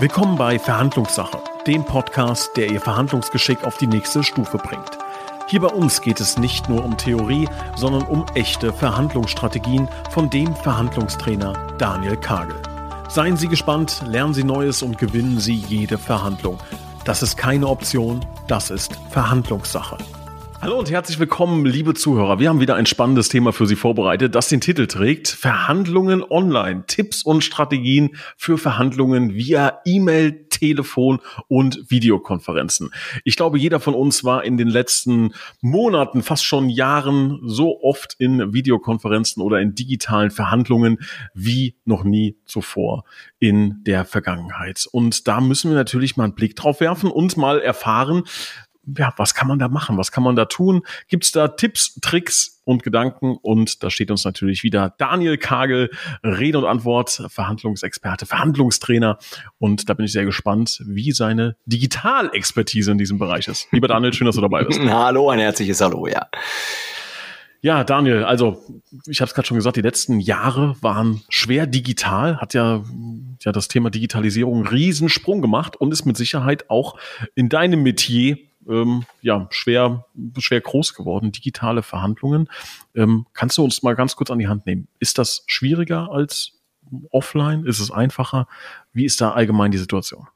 Willkommen bei Verhandlungssache, dem Podcast, der Ihr Verhandlungsgeschick auf die nächste Stufe bringt. Hier bei uns geht es nicht nur um Theorie, sondern um echte Verhandlungsstrategien von dem Verhandlungstrainer Daniel Kagel. Seien Sie gespannt, lernen Sie Neues und gewinnen Sie jede Verhandlung. Das ist keine Option, das ist Verhandlungssache. Hallo und herzlich willkommen, liebe Zuhörer. Wir haben wieder ein spannendes Thema für Sie vorbereitet, das den Titel trägt Verhandlungen online. Tipps und Strategien für Verhandlungen via E-Mail, Telefon und Videokonferenzen. Ich glaube, jeder von uns war in den letzten Monaten, fast schon Jahren so oft in Videokonferenzen oder in digitalen Verhandlungen wie noch nie zuvor in der Vergangenheit. Und da müssen wir natürlich mal einen Blick drauf werfen und mal erfahren, ja, was kann man da machen? Was kann man da tun? Gibt es da Tipps, Tricks und Gedanken? Und da steht uns natürlich wieder Daniel Kagel, Rede und Antwort, Verhandlungsexperte, Verhandlungstrainer. Und da bin ich sehr gespannt, wie seine Digitalexpertise in diesem Bereich ist. Lieber Daniel, schön, dass du dabei bist. Hallo, ein herzliches Hallo, ja. Ja, Daniel, also ich habe es gerade schon gesagt, die letzten Jahre waren schwer digital, hat ja, ja das Thema Digitalisierung einen Riesensprung gemacht und ist mit Sicherheit auch in deinem Metier ähm, ja, schwer, schwer groß geworden, digitale Verhandlungen. Ähm, kannst du uns mal ganz kurz an die Hand nehmen? Ist das schwieriger als offline? Ist es einfacher? Wie ist da allgemein die Situation?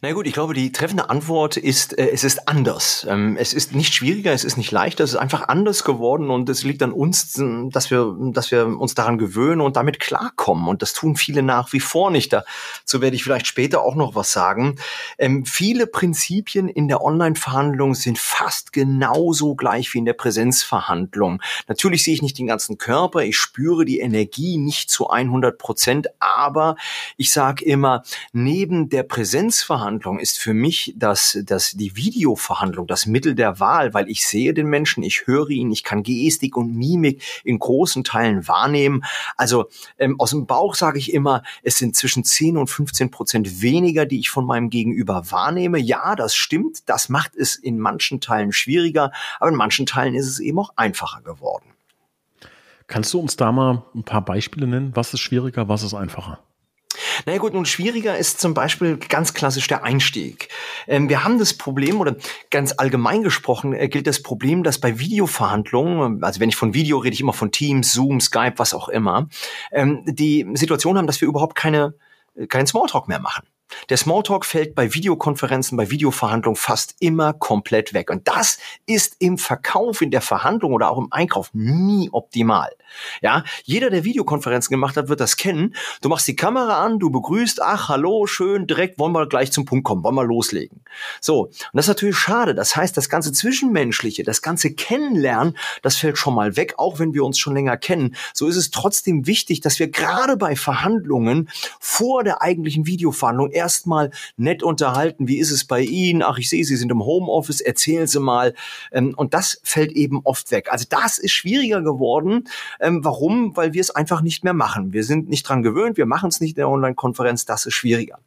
Na gut, ich glaube, die treffende Antwort ist, äh, es ist anders. Ähm, es ist nicht schwieriger, es ist nicht leichter, es ist einfach anders geworden und es liegt an uns, dass wir, dass wir uns daran gewöhnen und damit klarkommen. Und das tun viele nach wie vor nicht. Dazu werde ich vielleicht später auch noch was sagen. Ähm, viele Prinzipien in der Online-Verhandlung sind fast genauso gleich wie in der Präsenzverhandlung. Natürlich sehe ich nicht den ganzen Körper, ich spüre die Energie nicht zu 100 Prozent, aber ich sage immer, neben der Präsenzverhandlung Videoverhandlung ist für mich das, das, die Videoverhandlung das Mittel der Wahl, weil ich sehe den Menschen, ich höre ihn, ich kann Gestik und Mimik in großen Teilen wahrnehmen. Also ähm, aus dem Bauch sage ich immer, es sind zwischen 10 und 15 Prozent weniger, die ich von meinem Gegenüber wahrnehme. Ja, das stimmt. Das macht es in manchen Teilen schwieriger, aber in manchen Teilen ist es eben auch einfacher geworden. Kannst du uns da mal ein paar Beispiele nennen? Was ist schwieriger, was ist einfacher? Naja gut, nun schwieriger ist zum Beispiel ganz klassisch der Einstieg. Ähm, wir haben das Problem, oder ganz allgemein gesprochen, äh, gilt das Problem, dass bei Videoverhandlungen, also wenn ich von Video rede, ich immer von Teams, Zoom, Skype, was auch immer, ähm, die Situation haben, dass wir überhaupt keine, äh, keinen Smalltalk mehr machen. Der Smalltalk fällt bei Videokonferenzen, bei Videoverhandlungen fast immer komplett weg. Und das ist im Verkauf, in der Verhandlung oder auch im Einkauf nie optimal. Ja, jeder, der Videokonferenzen gemacht hat, wird das kennen. Du machst die Kamera an, du begrüßt, ach, hallo, schön, direkt wollen wir gleich zum Punkt kommen, wollen wir loslegen. So. Und das ist natürlich schade. Das heißt, das ganze Zwischenmenschliche, das ganze Kennenlernen, das fällt schon mal weg, auch wenn wir uns schon länger kennen. So ist es trotzdem wichtig, dass wir gerade bei Verhandlungen vor der eigentlichen Videoverhandlung erstmal nett unterhalten. Wie ist es bei Ihnen? Ach, ich sehe, Sie sind im Homeoffice, erzählen Sie mal. Ähm, und das fällt eben oft weg. Also das ist schwieriger geworden. Ähm, warum? Weil wir es einfach nicht mehr machen. Wir sind nicht dran gewöhnt, wir machen es nicht in der Online-Konferenz, das ist schwieriger.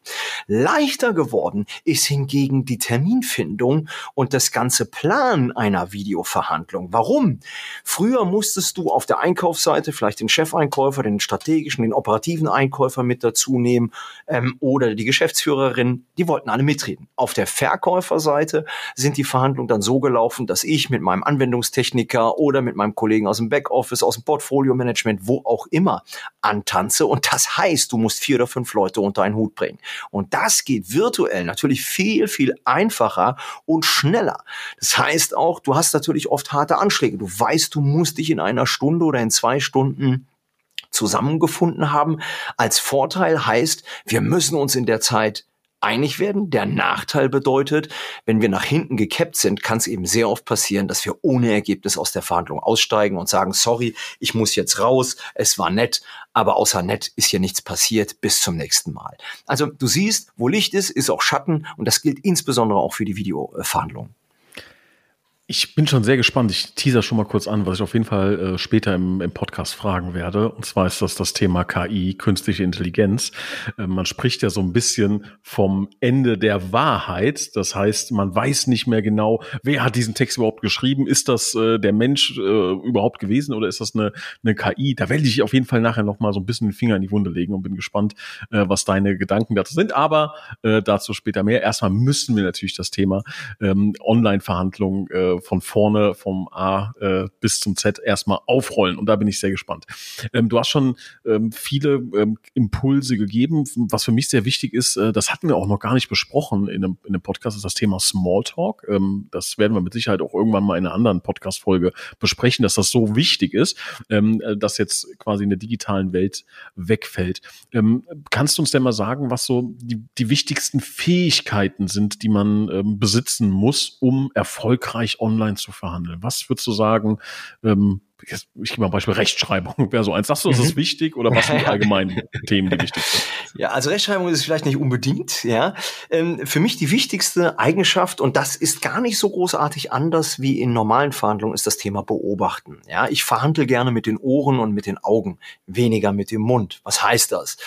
Leichter geworden ist hingegen die Terminfindung und das ganze Plan einer Videoverhandlung. Warum? Früher musstest du auf der Einkaufsseite vielleicht den Chefeinkäufer, den strategischen, den operativen Einkäufer mit dazu nehmen ähm, oder die Geschäftsführerin, die wollten alle mitreden. Auf der Verkäuferseite sind die Verhandlungen dann so gelaufen, dass ich mit meinem Anwendungstechniker oder mit meinem Kollegen aus dem Backoffice, aus dem Portfolio-Management, wo auch immer, antanze. Und das heißt, du musst vier oder fünf Leute unter einen Hut bringen. Und das geht virtuell natürlich viel, viel einfacher und schneller. Das heißt auch, du hast natürlich oft harte Anschläge. Du weißt, du musst dich in einer Stunde oder in zwei Stunden zusammengefunden haben. Als Vorteil heißt, wir müssen uns in der Zeit einig werden. Der Nachteil bedeutet, wenn wir nach hinten gekappt sind, kann es eben sehr oft passieren, dass wir ohne Ergebnis aus der Verhandlung aussteigen und sagen, sorry, ich muss jetzt raus, es war nett, aber außer nett ist hier nichts passiert, bis zum nächsten Mal. Also du siehst, wo Licht ist, ist auch Schatten und das gilt insbesondere auch für die Videoverhandlungen. Ich bin schon sehr gespannt. Ich teaser schon mal kurz an, was ich auf jeden Fall äh, später im, im, Podcast fragen werde. Und zwar ist das das Thema KI, künstliche Intelligenz. Äh, man spricht ja so ein bisschen vom Ende der Wahrheit. Das heißt, man weiß nicht mehr genau, wer hat diesen Text überhaupt geschrieben. Ist das äh, der Mensch äh, überhaupt gewesen oder ist das eine, eine KI? Da werde ich auf jeden Fall nachher noch mal so ein bisschen den Finger in die Wunde legen und bin gespannt, äh, was deine Gedanken dazu sind. Aber äh, dazu später mehr. Erstmal müssen wir natürlich das Thema ähm, Online-Verhandlungen von vorne vom A äh, bis zum Z erstmal aufrollen. Und da bin ich sehr gespannt. Ähm, du hast schon ähm, viele ähm, Impulse gegeben. Was für mich sehr wichtig ist, äh, das hatten wir auch noch gar nicht besprochen in einem, in einem Podcast, ist das Thema Smalltalk. Ähm, das werden wir mit Sicherheit auch irgendwann mal in einer anderen Podcast-Folge besprechen, dass das so wichtig ist, ähm, äh, dass jetzt quasi in der digitalen Welt wegfällt. Ähm, kannst du uns denn mal sagen, was so die, die wichtigsten Fähigkeiten sind, die man ähm, besitzen muss, um erfolgreich online zu verhandeln? Was würdest du sagen, ähm, ich gebe mal ein Beispiel Rechtschreibung, wäre so eins. Sagst du, das ist mhm. wichtig oder was sind die allgemeinen Themen, die wichtig sind? Ja, also Rechtschreibung ist vielleicht nicht unbedingt, ja. Ähm, für mich die wichtigste Eigenschaft, und das ist gar nicht so großartig anders wie in normalen Verhandlungen, ist das Thema Beobachten. Ja, ich verhandle gerne mit den Ohren und mit den Augen, weniger mit dem Mund. Was heißt das?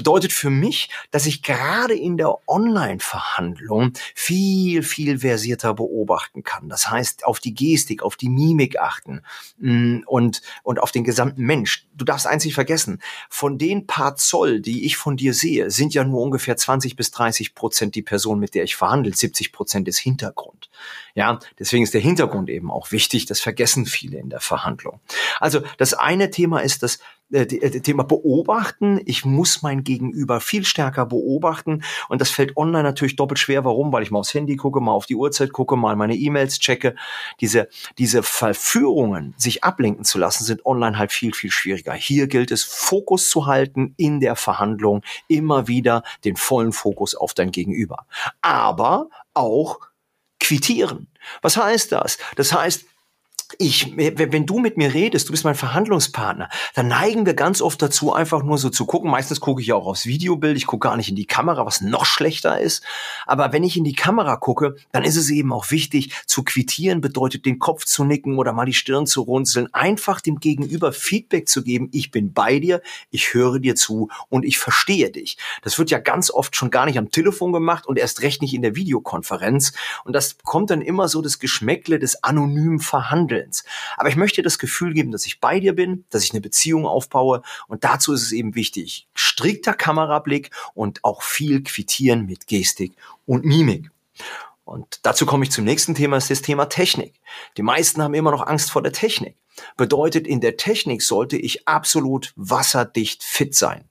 Bedeutet für mich, dass ich gerade in der Online-Verhandlung viel, viel versierter beobachten kann. Das heißt, auf die Gestik, auf die Mimik achten mm, und, und auf den gesamten Mensch. Du darfst eins nicht vergessen, von den paar Zoll, die ich von dir sehe, sind ja nur ungefähr 20 bis 30 Prozent die Person, mit der ich verhandle. 70 Prozent ist Hintergrund. Ja, deswegen ist der Hintergrund eben auch wichtig. Das vergessen viele in der Verhandlung. Also das eine Thema ist das äh, äh Thema beobachten. Ich muss mein Gegenüber viel stärker beobachten und das fällt online natürlich doppelt schwer. Warum? Weil ich mal aufs Handy gucke, mal auf die Uhrzeit gucke, mal meine E-Mails checke. Diese, diese Verführungen, sich ablenken zu lassen, sind online halt viel, viel schwieriger. Hier gilt es, Fokus zu halten in der Verhandlung, immer wieder den vollen Fokus auf dein Gegenüber. Aber auch quittieren. Was heißt das? Das heißt, ich, wenn du mit mir redest, du bist mein Verhandlungspartner, dann neigen wir ganz oft dazu, einfach nur so zu gucken. Meistens gucke ich auch aufs Videobild, ich gucke gar nicht in die Kamera, was noch schlechter ist. Aber wenn ich in die Kamera gucke, dann ist es eben auch wichtig, zu quittieren bedeutet, den Kopf zu nicken oder mal die Stirn zu runzeln, einfach dem Gegenüber Feedback zu geben, ich bin bei dir, ich höre dir zu und ich verstehe dich. Das wird ja ganz oft schon gar nicht am Telefon gemacht und erst recht nicht in der Videokonferenz. Und das kommt dann immer so das Geschmäckle des anonymen Verhandelns. Willens. Aber ich möchte das Gefühl geben, dass ich bei dir bin, dass ich eine Beziehung aufbaue und dazu ist es eben wichtig, strikter Kamerablick und auch viel quittieren mit Gestik und Mimik. Und dazu komme ich zum nächsten Thema, ist das Thema Technik. Die meisten haben immer noch Angst vor der Technik. Bedeutet, in der Technik sollte ich absolut wasserdicht fit sein.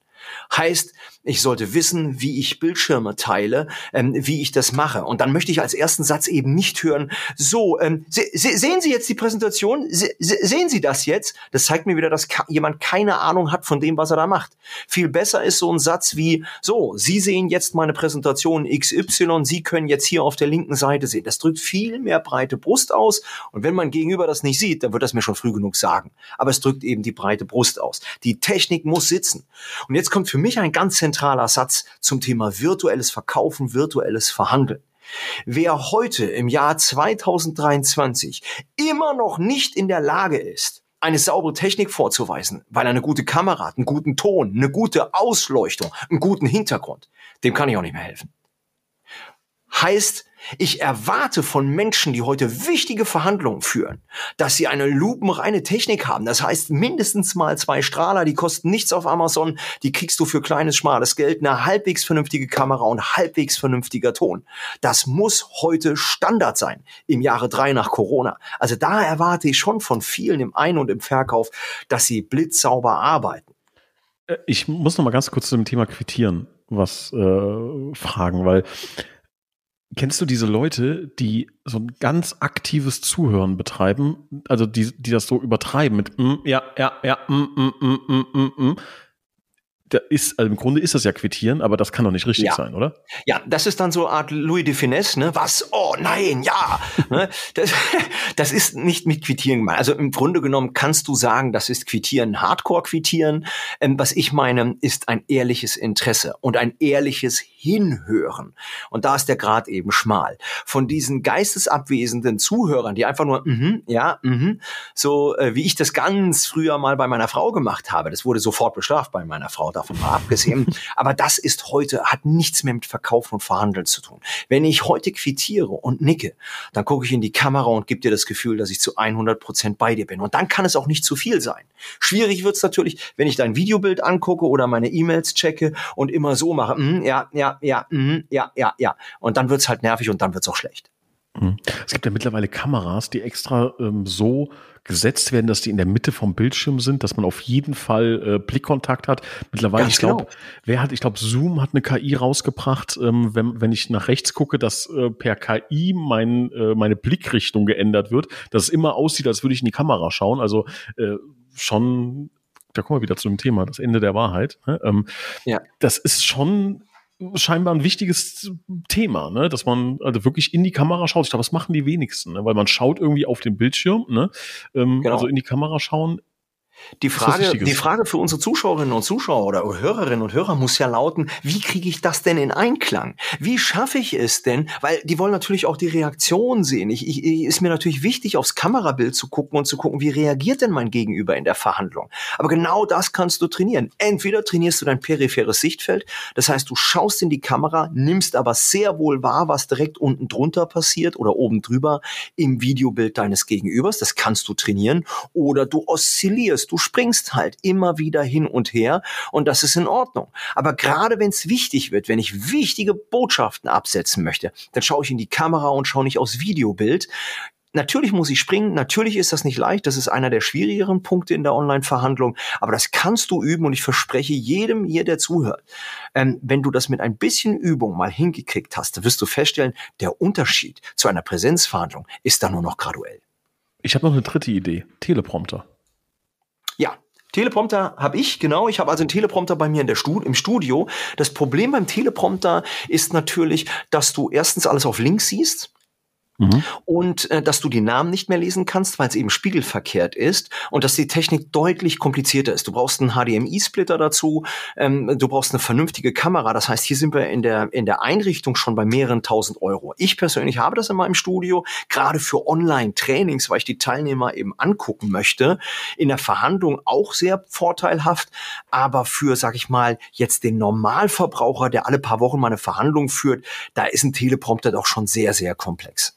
Heißt, ich sollte wissen, wie ich Bildschirme teile, ähm, wie ich das mache. Und dann möchte ich als ersten Satz eben nicht hören, so, ähm, se se sehen Sie jetzt die Präsentation? Se sehen Sie das jetzt? Das zeigt mir wieder, dass jemand keine Ahnung hat von dem, was er da macht. Viel besser ist so ein Satz wie, so, Sie sehen jetzt meine Präsentation XY, Sie können jetzt hier auf der linken Seite sehen. Das drückt viel mehr breite Brust aus. Und wenn mein Gegenüber das nicht sieht, dann wird das mir schon früh genug sagen. Aber es drückt eben die breite Brust aus. Die Technik muss sitzen. Und jetzt kommt für mich ein ganz zentraler Satz zum Thema virtuelles Verkaufen, virtuelles Verhandeln. Wer heute im Jahr 2023 immer noch nicht in der Lage ist, eine saubere Technik vorzuweisen, weil er eine gute Kamera hat, einen guten Ton, eine gute Ausleuchtung, einen guten Hintergrund, dem kann ich auch nicht mehr helfen. Heißt, ich erwarte von Menschen, die heute wichtige Verhandlungen führen, dass sie eine lupenreine Technik haben. Das heißt, mindestens mal zwei Strahler, die kosten nichts auf Amazon, die kriegst du für kleines, schmales Geld, eine halbwegs vernünftige Kamera und halbwegs vernünftiger Ton. Das muss heute Standard sein im Jahre drei nach Corona. Also da erwarte ich schon von vielen im Ein- und im Verkauf, dass sie blitzsauber arbeiten. Äh, ich muss noch mal ganz kurz zu dem Thema quittieren was äh, fragen, weil Kennst du diese Leute, die so ein ganz aktives Zuhören betreiben, also die, die das so übertreiben mit mm, ja, ja, ja, mm, mm, mm, mm, mm, mm da ist, also im Grunde ist das ja quittieren, aber das kann doch nicht richtig ja. sein, oder? Ja, das ist dann so eine Art Louis de Finesse, ne? Was? Oh nein, ja. ne? das, das ist nicht mit Quittieren gemeint. Also im Grunde genommen kannst du sagen, das ist Quittieren, Hardcore-Quittieren. Ähm, was ich meine, ist ein ehrliches Interesse und ein ehrliches hinhören. Und da ist der Grad eben schmal. Von diesen geistesabwesenden Zuhörern, die einfach nur, mhm, ja, mhm, so äh, wie ich das ganz früher mal bei meiner Frau gemacht habe. Das wurde sofort bestraft bei meiner Frau, davon mal abgesehen. Aber das ist heute, hat nichts mehr mit Verkaufen und Verhandeln zu tun. Wenn ich heute quittiere und nicke, dann gucke ich in die Kamera und gebe dir das Gefühl, dass ich zu 100 Prozent bei dir bin. Und dann kann es auch nicht zu viel sein. Schwierig wird es natürlich, wenn ich dein Videobild angucke oder meine E-Mails checke und immer so mache, mm, ja, ja, ja, mm, ja, ja, ja. Und dann wird es halt nervig und dann wird es auch schlecht. Mhm. Es gibt ja mittlerweile Kameras, die extra ähm, so gesetzt werden, dass die in der Mitte vom Bildschirm sind, dass man auf jeden Fall äh, Blickkontakt hat. Mittlerweile, Ganz ich glaube, genau. wer hat, ich glaube, Zoom hat eine KI rausgebracht, ähm, wenn, wenn ich nach rechts gucke, dass äh, per KI mein, äh, meine Blickrichtung geändert wird, dass es immer aussieht, als würde ich in die Kamera schauen. Also äh, schon da kommen wir wieder zu dem Thema, das Ende der Wahrheit. Ne? Ähm, ja. Das ist schon scheinbar ein wichtiges Thema, ne? dass man also wirklich in die Kamera schaut. Ich glaube, das machen die wenigsten, ne? weil man schaut irgendwie auf den Bildschirm, ne? Ähm, genau. also in die Kamera schauen die Frage, die Frage für unsere Zuschauerinnen und Zuschauer oder Hörerinnen und Hörer muss ja lauten, wie kriege ich das denn in Einklang? Wie schaffe ich es denn? Weil die wollen natürlich auch die Reaktion sehen. Ich, ich, ist mir natürlich wichtig, aufs Kamerabild zu gucken und zu gucken, wie reagiert denn mein Gegenüber in der Verhandlung? Aber genau das kannst du trainieren. Entweder trainierst du dein peripheres Sichtfeld, das heißt, du schaust in die Kamera, nimmst aber sehr wohl wahr, was direkt unten drunter passiert oder oben drüber im Videobild deines Gegenübers. Das kannst du trainieren. Oder du oszillierst Du springst halt immer wieder hin und her und das ist in Ordnung. Aber gerade wenn es wichtig wird, wenn ich wichtige Botschaften absetzen möchte, dann schaue ich in die Kamera und schaue nicht aus Videobild. Natürlich muss ich springen, natürlich ist das nicht leicht, das ist einer der schwierigeren Punkte in der Online-Verhandlung, aber das kannst du üben und ich verspreche jedem hier, der zuhört, ähm, wenn du das mit ein bisschen Übung mal hingekriegt hast, wirst du feststellen, der Unterschied zu einer Präsenzverhandlung ist da nur noch graduell. Ich habe noch eine dritte Idee, Teleprompter. Teleprompter habe ich, genau. Ich habe also einen Teleprompter bei mir in der Stud im Studio. Das Problem beim Teleprompter ist natürlich, dass du erstens alles auf links siehst. Mhm. Und äh, dass du die Namen nicht mehr lesen kannst, weil es eben spiegelverkehrt ist und dass die Technik deutlich komplizierter ist. Du brauchst einen HDMI-Splitter dazu, ähm, du brauchst eine vernünftige Kamera. Das heißt, hier sind wir in der, in der Einrichtung schon bei mehreren tausend Euro. Ich persönlich habe das in meinem Studio, gerade für Online-Trainings, weil ich die Teilnehmer eben angucken möchte. In der Verhandlung auch sehr vorteilhaft, aber für, sag ich mal, jetzt den Normalverbraucher, der alle paar Wochen mal eine Verhandlung führt, da ist ein Teleprompter doch schon sehr, sehr komplex.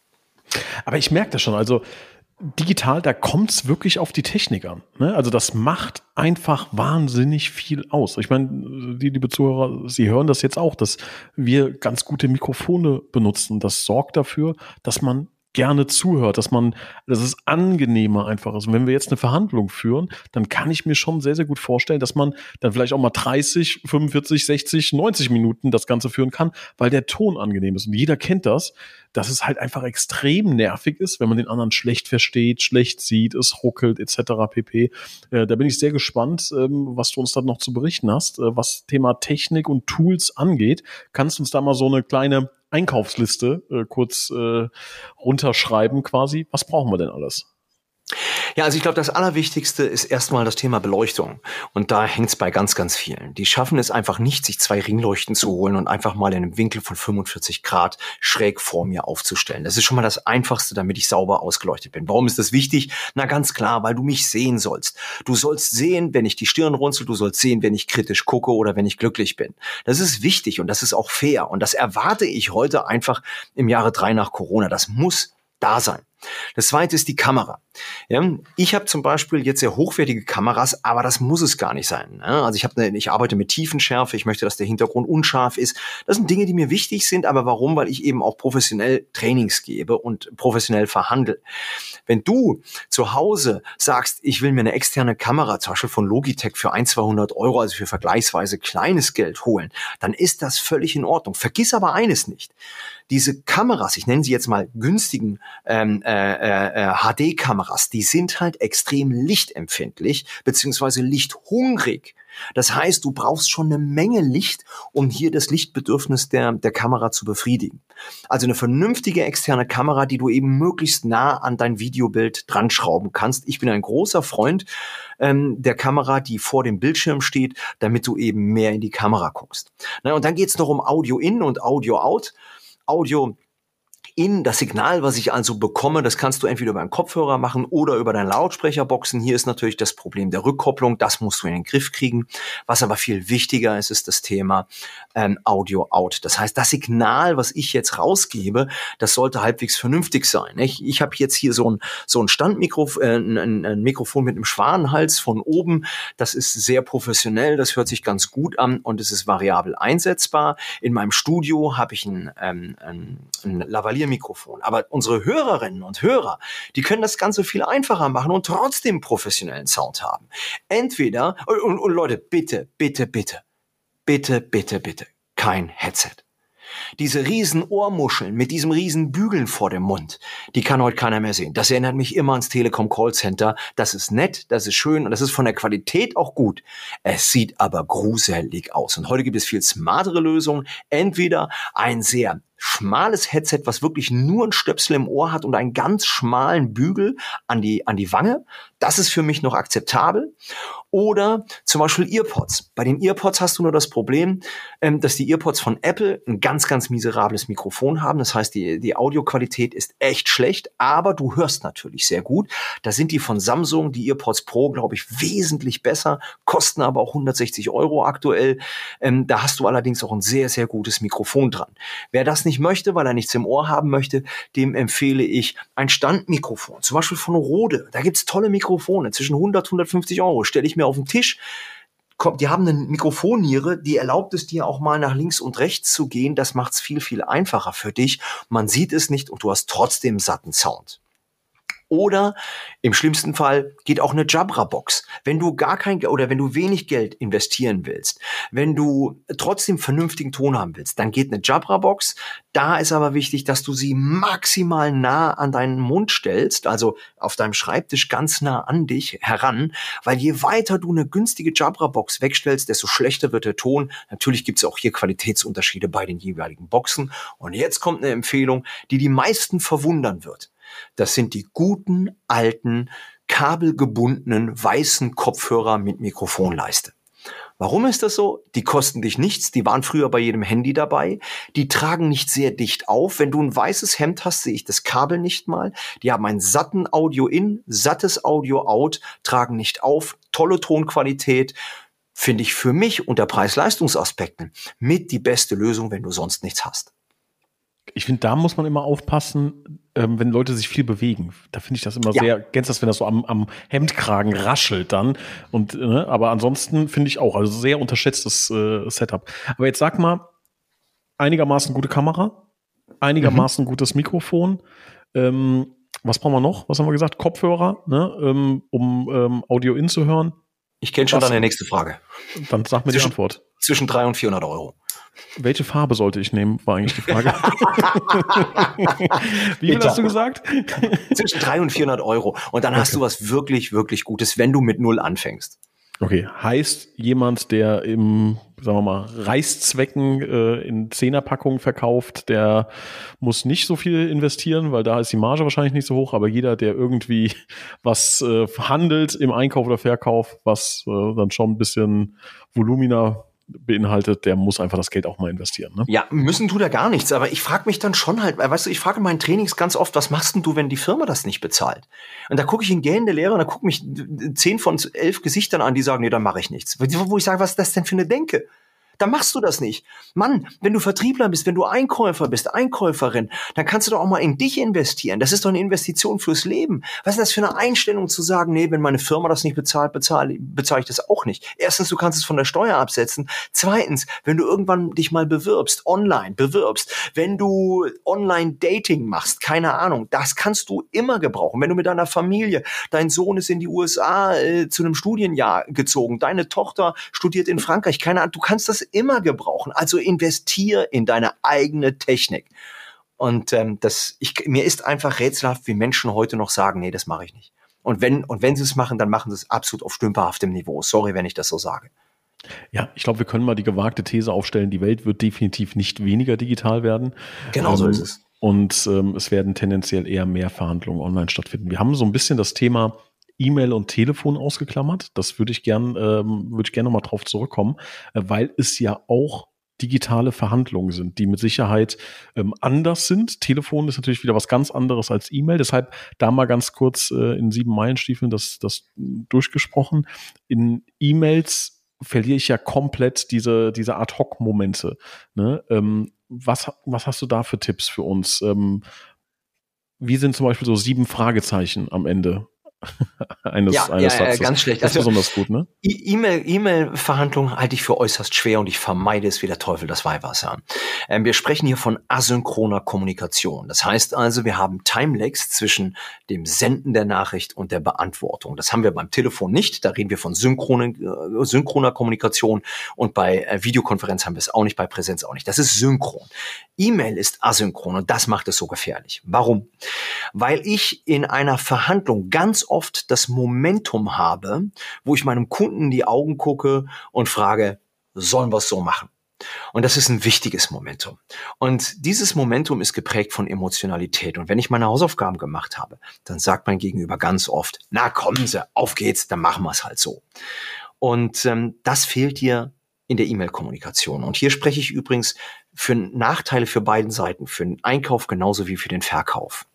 Aber ich merke das schon, also digital, da kommt es wirklich auf die Technik an. Ne? Also das macht einfach wahnsinnig viel aus. Ich meine, die liebe Zuhörer, Sie hören das jetzt auch, dass wir ganz gute Mikrofone benutzen. Das sorgt dafür, dass man gerne zuhört, dass man, dass es angenehmer einfach ist. Und wenn wir jetzt eine Verhandlung führen, dann kann ich mir schon sehr, sehr gut vorstellen, dass man dann vielleicht auch mal 30, 45, 60, 90 Minuten das Ganze führen kann, weil der Ton angenehm ist. Und jeder kennt das, dass es halt einfach extrem nervig ist, wenn man den anderen schlecht versteht, schlecht sieht, es ruckelt etc. pp. Äh, da bin ich sehr gespannt, ähm, was du uns dann noch zu berichten hast, äh, was Thema Technik und Tools angeht. Kannst du uns da mal so eine kleine Einkaufsliste äh, kurz äh, runterschreiben quasi. Was brauchen wir denn alles? Ja, also ich glaube, das Allerwichtigste ist erstmal das Thema Beleuchtung. Und da hängt es bei ganz, ganz vielen. Die schaffen es einfach nicht, sich zwei Ringleuchten zu holen und einfach mal in einem Winkel von 45 Grad schräg vor mir aufzustellen. Das ist schon mal das Einfachste, damit ich sauber ausgeleuchtet bin. Warum ist das wichtig? Na ganz klar, weil du mich sehen sollst. Du sollst sehen, wenn ich die Stirn runzel, du sollst sehen, wenn ich kritisch gucke oder wenn ich glücklich bin. Das ist wichtig und das ist auch fair. Und das erwarte ich heute einfach im Jahre drei nach Corona. Das muss da sein. Das zweite ist die Kamera. Ja, ich habe zum Beispiel jetzt sehr hochwertige Kameras, aber das muss es gar nicht sein. Ne? Also ich eine, ich arbeite mit Tiefenschärfe. Ich möchte, dass der Hintergrund unscharf ist. Das sind Dinge, die mir wichtig sind. Aber warum? Weil ich eben auch professionell Trainings gebe und professionell verhandle. Wenn du zu Hause sagst, ich will mir eine externe Kamera, zum Beispiel von Logitech für ein, 200 Euro, also für vergleichsweise kleines Geld holen, dann ist das völlig in Ordnung. Vergiss aber eines nicht diese Kameras, ich nenne sie jetzt mal günstigen ähm, äh, äh, HD-Kameras, die sind halt extrem lichtempfindlich beziehungsweise lichthungrig. Das heißt, du brauchst schon eine Menge Licht, um hier das Lichtbedürfnis der, der Kamera zu befriedigen. Also eine vernünftige externe Kamera, die du eben möglichst nah an dein Videobild dran schrauben kannst. Ich bin ein großer Freund ähm, der Kamera, die vor dem Bildschirm steht, damit du eben mehr in die Kamera guckst. Na, und dann geht's noch um Audio in und Audio out. Audio in das Signal, was ich also bekomme, das kannst du entweder über einen Kopfhörer machen oder über deine Lautsprecherboxen. Hier ist natürlich das Problem der Rückkopplung, das musst du in den Griff kriegen. Was aber viel wichtiger ist, ist das Thema ähm, Audio Out. Das heißt, das Signal, was ich jetzt rausgebe, das sollte halbwegs vernünftig sein. Ich, ich habe jetzt hier so ein, so ein Standmikrofon, äh, ein, ein Mikrofon mit einem Schwanenhals von oben. Das ist sehr professionell, das hört sich ganz gut an und es ist variabel einsetzbar. In meinem Studio habe ich ein, ähm, ein, ein Lavalier Lavalier-Mikrofon. Aber unsere Hörerinnen und Hörer, die können das Ganze viel einfacher machen und trotzdem professionellen Sound haben. Entweder, und, und Leute, bitte, bitte, bitte, bitte, bitte, bitte, kein Headset. Diese riesen Ohrmuscheln mit diesem riesen Bügeln vor dem Mund, die kann heute keiner mehr sehen. Das erinnert mich immer ans Telekom Callcenter. Das ist nett, das ist schön und das ist von der Qualität auch gut. Es sieht aber gruselig aus. Und heute gibt es viel smartere Lösungen. Entweder ein sehr schmales Headset, was wirklich nur ein Stöpsel im Ohr hat und einen ganz schmalen Bügel an die, an die Wange. Das ist für mich noch akzeptabel. Oder zum Beispiel Earpods. Bei den Earpods hast du nur das Problem, ähm, dass die Earpods von Apple ein ganz, ganz miserables Mikrofon haben. Das heißt, die, die Audioqualität ist echt schlecht, aber du hörst natürlich sehr gut. Da sind die von Samsung, die Earpods Pro, glaube ich, wesentlich besser, kosten aber auch 160 Euro aktuell. Ähm, da hast du allerdings auch ein sehr, sehr gutes Mikrofon dran. Wer das nicht möchte, weil er nichts im Ohr haben möchte, dem empfehle ich ein Standmikrofon, zum Beispiel von Rode. Da gibt's tolle Mikrofone, zwischen 100, 150 Euro. Stelle ich mir auf den Tisch. Die haben eine Mikrofonniere, die erlaubt es dir auch mal nach links und rechts zu gehen. Das macht es viel, viel einfacher für dich. Man sieht es nicht und du hast trotzdem satten Sound. Oder im schlimmsten Fall geht auch eine Jabra-Box. Wenn du gar kein oder wenn du wenig Geld investieren willst, wenn du trotzdem vernünftigen Ton haben willst, dann geht eine Jabra-Box. Da ist aber wichtig, dass du sie maximal nah an deinen Mund stellst, also auf deinem Schreibtisch ganz nah an dich heran, weil je weiter du eine günstige Jabra-Box wegstellst, desto schlechter wird der Ton. Natürlich gibt es auch hier Qualitätsunterschiede bei den jeweiligen Boxen. Und jetzt kommt eine Empfehlung, die die meisten verwundern wird. Das sind die guten, alten, kabelgebundenen, weißen Kopfhörer mit Mikrofonleiste. Warum ist das so? Die kosten dich nichts, die waren früher bei jedem Handy dabei, die tragen nicht sehr dicht auf. Wenn du ein weißes Hemd hast, sehe ich das Kabel nicht mal. Die haben einen satten Audio in, sattes Audio out, tragen nicht auf, tolle Tonqualität. Finde ich für mich unter Preis-Leistungsaspekten mit die beste Lösung, wenn du sonst nichts hast ich finde, da muss man immer aufpassen, ähm, wenn Leute sich viel bewegen. Da finde ich das immer ja. sehr, kennst das, wenn das so am, am Hemdkragen raschelt dann. Und, ne, aber ansonsten finde ich auch, also sehr unterschätztes äh, Setup. Aber jetzt sag mal, einigermaßen gute Kamera, einigermaßen mhm. gutes Mikrofon. Ähm, was brauchen wir noch? Was haben wir gesagt? Kopfhörer, ne, ähm, um ähm, Audio in zu hören. Ich kenne schon was? deine nächste Frage. Dann sag mir zwischen, die Antwort. Zwischen 300 und 400 Euro. Welche Farbe sollte ich nehmen, war eigentlich die Frage. Wie viel hast du gesagt? Zwischen 300 und 400 Euro. Und dann okay. hast du was wirklich, wirklich Gutes, wenn du mit Null anfängst. Okay, heißt jemand, der im, sagen wir mal, Reißzwecken äh, in Zehnerpackungen verkauft, der muss nicht so viel investieren, weil da ist die Marge wahrscheinlich nicht so hoch, aber jeder, der irgendwie was äh, handelt im Einkauf oder Verkauf, was äh, dann schon ein bisschen Volumina beinhaltet, der muss einfach das Geld auch mal investieren. Ne? Ja, müssen tut er gar nichts, aber ich frage mich dann schon halt, weißt du, ich frage in meinen Trainings ganz oft, was machst denn du, wenn die Firma das nicht bezahlt? Und da gucke ich in gähnende Lehre und da gucke mich zehn von elf Gesichtern an, die sagen, nee, dann mache ich nichts. Wo ich sage, was ist das denn für eine Denke? Dann machst du das nicht. Mann, wenn du Vertriebler bist, wenn du Einkäufer bist, Einkäuferin, dann kannst du doch auch mal in dich investieren. Das ist doch eine Investition fürs Leben. Was ist das für eine Einstellung zu sagen, nee, wenn meine Firma das nicht bezahlt, bezahle, bezahle ich das auch nicht. Erstens, du kannst es von der Steuer absetzen. Zweitens, wenn du irgendwann dich mal bewirbst, online bewirbst, wenn du Online-Dating machst, keine Ahnung, das kannst du immer gebrauchen. Wenn du mit deiner Familie, dein Sohn ist in die USA äh, zu einem Studienjahr gezogen, deine Tochter studiert in Frankreich, keine Ahnung, du kannst das immer gebrauchen. Also investier in deine eigene Technik. Und ähm, das, ich, mir ist einfach rätselhaft, wie Menschen heute noch sagen, nee, das mache ich nicht. Und wenn, und wenn sie es machen, dann machen sie es absolut auf stümperhaftem Niveau. Sorry, wenn ich das so sage. Ja, ich glaube, wir können mal die gewagte These aufstellen, die Welt wird definitiv nicht weniger digital werden. Genau ähm, so ist es. Und ähm, es werden tendenziell eher mehr Verhandlungen online stattfinden. Wir haben so ein bisschen das Thema E-Mail und Telefon ausgeklammert. Das würde ich gern, ähm, würde ich gerne nochmal drauf zurückkommen, äh, weil es ja auch digitale Verhandlungen sind, die mit Sicherheit ähm, anders sind. Telefon ist natürlich wieder was ganz anderes als E-Mail. Deshalb da mal ganz kurz äh, in sieben Meilenstiefeln das, das durchgesprochen. In E-Mails verliere ich ja komplett diese, diese Ad-Hoc-Momente. Ne? Ähm, was, was hast du da für Tipps für uns? Ähm, wie sind zum Beispiel so sieben Fragezeichen am Ende eines, ja, eines ja, Satzes. Ja, ganz schlecht. Das ist also, besonders gut, ne? E-Mail-Verhandlungen e halte ich für äußerst schwer und ich vermeide es wie der Teufel das Weihwasser. Ähm, wir sprechen hier von asynchroner Kommunikation. Das heißt also, wir haben Timelags zwischen dem Senden der Nachricht und der Beantwortung. Das haben wir beim Telefon nicht. Da reden wir von synchronen, äh, synchroner Kommunikation und bei äh, Videokonferenz haben wir es auch nicht, bei Präsenz auch nicht. Das ist synchron. E-Mail ist asynchron und das macht es so gefährlich. Warum? Weil ich in einer Verhandlung ganz oft das Momentum habe, wo ich meinem Kunden in die Augen gucke und frage, sollen wir es so machen? Und das ist ein wichtiges Momentum. Und dieses Momentum ist geprägt von Emotionalität. Und wenn ich meine Hausaufgaben gemacht habe, dann sagt mein Gegenüber ganz oft, na kommen Sie, auf geht's, dann machen wir es halt so. Und ähm, das fehlt dir in der E-Mail-Kommunikation. Und hier spreche ich übrigens für Nachteile für beiden Seiten, für den Einkauf genauso wie für den Verkauf.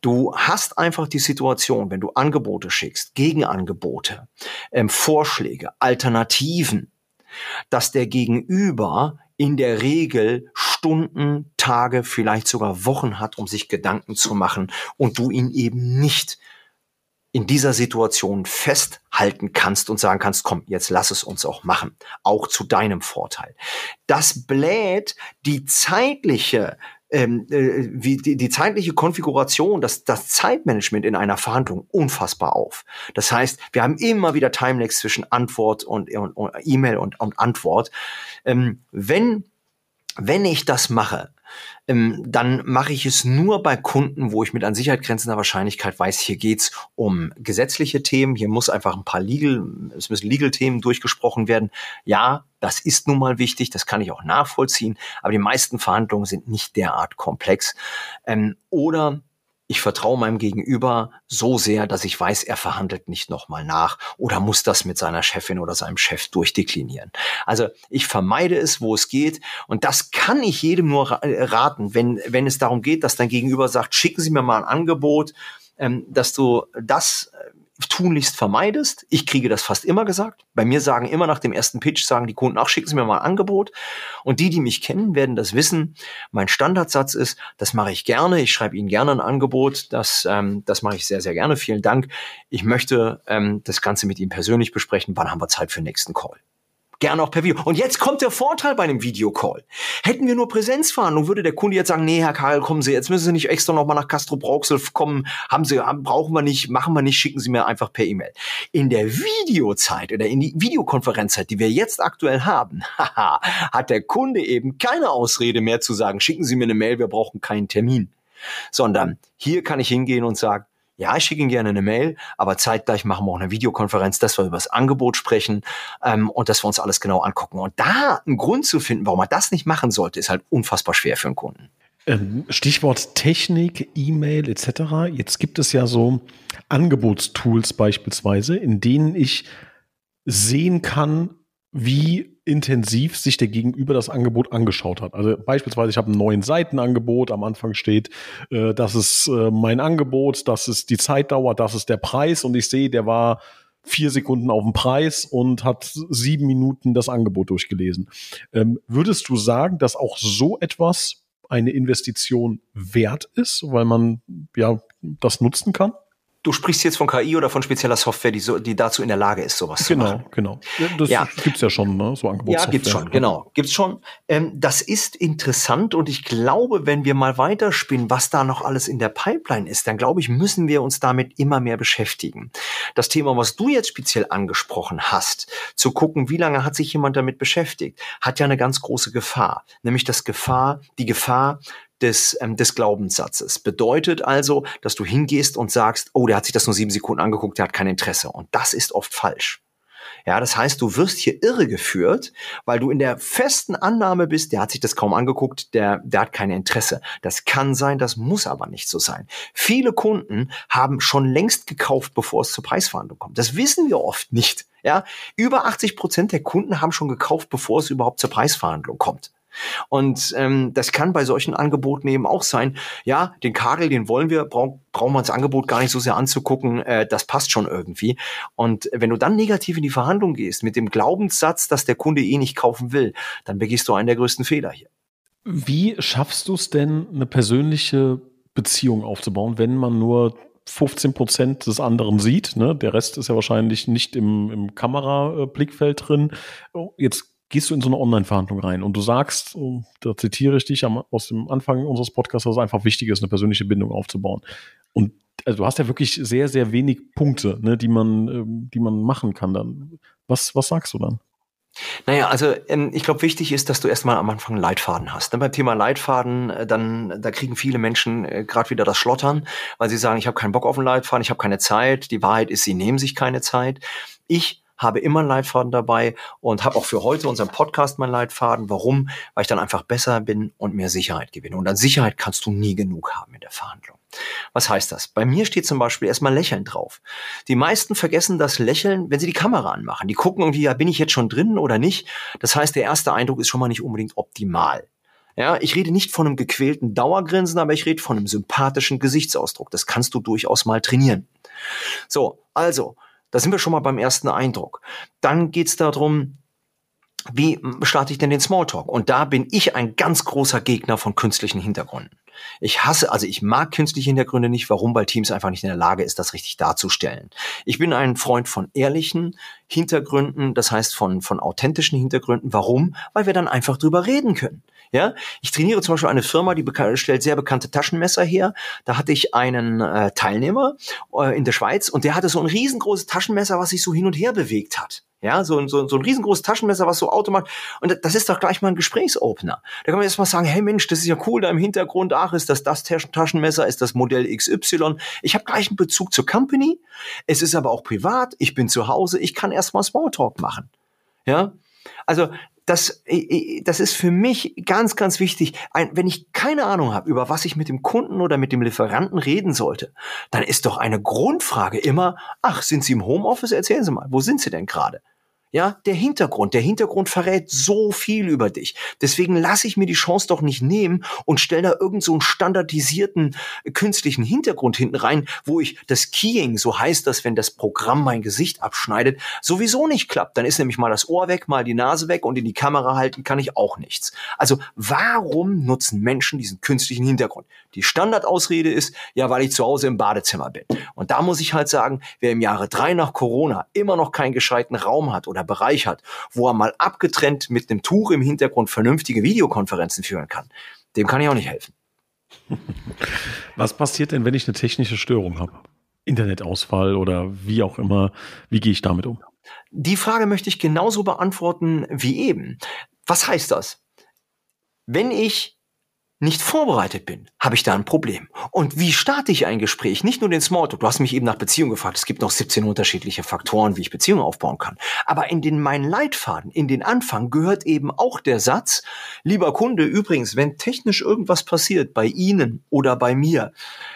Du hast einfach die Situation, wenn du Angebote schickst, Gegenangebote, ähm, Vorschläge, Alternativen, dass der Gegenüber in der Regel Stunden, Tage, vielleicht sogar Wochen hat, um sich Gedanken zu machen und du ihn eben nicht in dieser Situation festhalten kannst und sagen kannst, komm, jetzt lass es uns auch machen, auch zu deinem Vorteil. Das bläht die zeitliche ähm, äh, wie die, die zeitliche Konfiguration, das, das Zeitmanagement in einer Verhandlung unfassbar auf. Das heißt, wir haben immer wieder Timelags zwischen Antwort und, und, und E-Mail und, und Antwort. Ähm, wenn wenn ich das mache, ähm, dann mache ich es nur bei Kunden, wo ich mit an Sicherheit grenzender Wahrscheinlichkeit weiß, hier geht's um gesetzliche Themen, hier muss einfach ein paar Legal, es müssen Legal-Themen durchgesprochen werden. Ja, das ist nun mal wichtig, das kann ich auch nachvollziehen, aber die meisten Verhandlungen sind nicht derart komplex. Ähm, oder ich vertraue meinem Gegenüber so sehr, dass ich weiß, er verhandelt nicht nochmal nach oder muss das mit seiner Chefin oder seinem Chef durchdeklinieren. Also ich vermeide es, wo es geht. Und das kann ich jedem nur raten, wenn, wenn es darum geht, dass dein Gegenüber sagt, schicken Sie mir mal ein Angebot, ähm, dass du das tunlichst vermeidest. Ich kriege das fast immer gesagt. Bei mir sagen immer nach dem ersten Pitch, sagen die Kunden, ach, schicken Sie mir mal ein Angebot. Und die, die mich kennen, werden das wissen. Mein Standardsatz ist, das mache ich gerne. Ich schreibe Ihnen gerne ein Angebot. Das, ähm, das mache ich sehr, sehr gerne. Vielen Dank. Ich möchte ähm, das Ganze mit Ihnen persönlich besprechen. Wann haben wir Zeit für den nächsten Call? Gerne auch per Video. Und jetzt kommt der Vorteil bei einem Videocall. Hätten wir nur Präsenzverhandlung, würde der Kunde jetzt sagen, nee, Herr Karl, kommen Sie, jetzt müssen Sie nicht extra nochmal nach Castro Brauxel kommen, haben Sie, brauchen wir nicht, machen wir nicht, schicken Sie mir einfach per E-Mail. In der Videozeit oder in die Videokonferenzzeit, die wir jetzt aktuell haben, hat der Kunde eben keine Ausrede mehr zu sagen, schicken Sie mir eine Mail, wir brauchen keinen Termin. Sondern hier kann ich hingehen und sagen, ja, ich schicke Ihnen gerne eine Mail, aber zeitgleich machen wir auch eine Videokonferenz, dass wir über das Angebot sprechen ähm, und dass wir uns alles genau angucken. Und da einen Grund zu finden, warum man das nicht machen sollte, ist halt unfassbar schwer für einen Kunden. Ähm, Stichwort Technik, E-Mail etc. Jetzt gibt es ja so Angebotstools beispielsweise, in denen ich sehen kann, wie intensiv sich der Gegenüber das Angebot angeschaut hat. Also beispielsweise, ich habe ein neuen Seitenangebot, am Anfang steht, äh, das ist äh, mein Angebot, das ist die Zeitdauer, das ist der Preis und ich sehe, der war vier Sekunden auf dem Preis und hat sieben Minuten das Angebot durchgelesen. Ähm, würdest du sagen, dass auch so etwas eine Investition wert ist, weil man ja das nutzen kann? Du sprichst jetzt von KI oder von spezieller Software, die, so, die dazu in der Lage ist, sowas genau, zu machen. Genau, genau. Das ja. gibt's ja schon, ne? so Angebotssoftware. Ja, gibt's schon, genau. Gibt's schon. Ähm, das ist interessant und ich glaube, wenn wir mal weiterspinnen, was da noch alles in der Pipeline ist, dann glaube ich, müssen wir uns damit immer mehr beschäftigen. Das Thema, was du jetzt speziell angesprochen hast, zu gucken, wie lange hat sich jemand damit beschäftigt, hat ja eine ganz große Gefahr. Nämlich das Gefahr, die Gefahr, des, ähm, des Glaubenssatzes. Bedeutet also, dass du hingehst und sagst, oh, der hat sich das nur sieben Sekunden angeguckt, der hat kein Interesse. Und das ist oft falsch. Ja, das heißt, du wirst hier irregeführt, weil du in der festen Annahme bist, der hat sich das kaum angeguckt, der, der hat kein Interesse. Das kann sein, das muss aber nicht so sein. Viele Kunden haben schon längst gekauft, bevor es zur Preisverhandlung kommt. Das wissen wir oft nicht. Ja, über 80 Prozent der Kunden haben schon gekauft, bevor es überhaupt zur Preisverhandlung kommt. Und ähm, das kann bei solchen Angeboten eben auch sein, ja, den Kagel, den wollen wir, brauch, brauchen wir das Angebot gar nicht so sehr anzugucken, äh, das passt schon irgendwie. Und wenn du dann negativ in die Verhandlung gehst mit dem Glaubenssatz, dass der Kunde eh nicht kaufen will, dann begehst du einen der größten Fehler hier. Wie schaffst du es denn, eine persönliche Beziehung aufzubauen, wenn man nur 15 Prozent des anderen sieht. Ne? Der Rest ist ja wahrscheinlich nicht im, im Kamerablickfeld drin. Oh, jetzt gehst du in so eine Online-Verhandlung rein und du sagst, da zitiere ich dich aus dem Anfang unseres Podcasts, dass es einfach wichtig ist, eine persönliche Bindung aufzubauen. Und also du hast ja wirklich sehr, sehr wenig Punkte, ne, die man, ähm, die man machen kann dann. Was, was sagst du dann? Naja, also ähm, ich glaube, wichtig ist, dass du erstmal am Anfang einen Leitfaden hast. Dann beim Thema Leitfaden, äh, dann da kriegen viele Menschen äh, gerade wieder das Schlottern, weil sie sagen, ich habe keinen Bock auf einen Leitfaden, ich habe keine Zeit. Die Wahrheit ist, sie nehmen sich keine Zeit. Ich habe immer einen Leitfaden dabei und habe auch für heute unseren Podcast meinen Leitfaden. Warum? Weil ich dann einfach besser bin und mehr Sicherheit gewinne. Und an Sicherheit kannst du nie genug haben in der Verhandlung. Was heißt das? Bei mir steht zum Beispiel erstmal Lächeln drauf. Die meisten vergessen das Lächeln, wenn sie die Kamera anmachen. Die gucken irgendwie, ja, bin ich jetzt schon drin oder nicht? Das heißt, der erste Eindruck ist schon mal nicht unbedingt optimal. Ja, ich rede nicht von einem gequälten Dauergrinsen, aber ich rede von einem sympathischen Gesichtsausdruck. Das kannst du durchaus mal trainieren. So, also, da sind wir schon mal beim ersten Eindruck. Dann geht's darum, wie starte ich denn den Smalltalk? Und da bin ich ein ganz großer Gegner von künstlichen Hintergründen. Ich hasse, also ich mag künstliche Hintergründe nicht. Warum? Weil Teams einfach nicht in der Lage ist, das richtig darzustellen. Ich bin ein Freund von ehrlichen Hintergründen, das heißt von, von authentischen Hintergründen. Warum? Weil wir dann einfach drüber reden können. Ja, ich trainiere zum Beispiel eine Firma, die stellt sehr bekannte Taschenmesser her. Da hatte ich einen äh, Teilnehmer äh, in der Schweiz und der hatte so ein riesengroßes Taschenmesser, was sich so hin und her bewegt hat. Ja, so, so, so ein riesengroßes Taschenmesser, was so automatisch. Und das ist doch gleich mal ein Gesprächsopener. Da kann man jetzt mal sagen, hey Mensch, das ist ja cool, da im Hintergrund, ach, ist das das Taschenmesser, ist das Modell XY. Ich habe gleich einen Bezug zur Company. Es ist aber auch privat, ich bin zu Hause, ich kann erstmal Smalltalk machen. Ja, also das, das ist für mich ganz, ganz wichtig. Ein, wenn ich keine Ahnung habe, über was ich mit dem Kunden oder mit dem Lieferanten reden sollte, dann ist doch eine Grundfrage immer, ach, sind Sie im Homeoffice? Erzählen Sie mal, wo sind Sie denn gerade? Ja, der Hintergrund. Der Hintergrund verrät so viel über dich. Deswegen lasse ich mir die Chance doch nicht nehmen und stelle da irgend so standardisierten äh, künstlichen Hintergrund hinten rein, wo ich das Keying, so heißt das, wenn das Programm mein Gesicht abschneidet, sowieso nicht klappt. Dann ist nämlich mal das Ohr weg, mal die Nase weg und in die Kamera halten kann ich auch nichts. Also warum nutzen Menschen diesen künstlichen Hintergrund? Die Standardausrede ist, ja, weil ich zu Hause im Badezimmer bin. Und da muss ich halt sagen, wer im Jahre drei nach Corona immer noch keinen gescheiten Raum hat oder Bereich hat, wo er mal abgetrennt mit einem Tuch im Hintergrund vernünftige Videokonferenzen führen kann, dem kann ich auch nicht helfen. Was passiert denn, wenn ich eine technische Störung habe? Internetausfall oder wie auch immer. Wie gehe ich damit um? Die Frage möchte ich genauso beantworten wie eben. Was heißt das? Wenn ich nicht vorbereitet bin, habe ich da ein Problem. Und wie starte ich ein Gespräch? Nicht nur den Smalltalk. Du hast mich eben nach Beziehung gefragt. Es gibt noch 17 unterschiedliche Faktoren, wie ich Beziehungen aufbauen kann. Aber in den meinen Leitfaden, in den Anfang gehört eben auch der Satz, lieber Kunde, übrigens, wenn technisch irgendwas passiert bei Ihnen oder bei mir,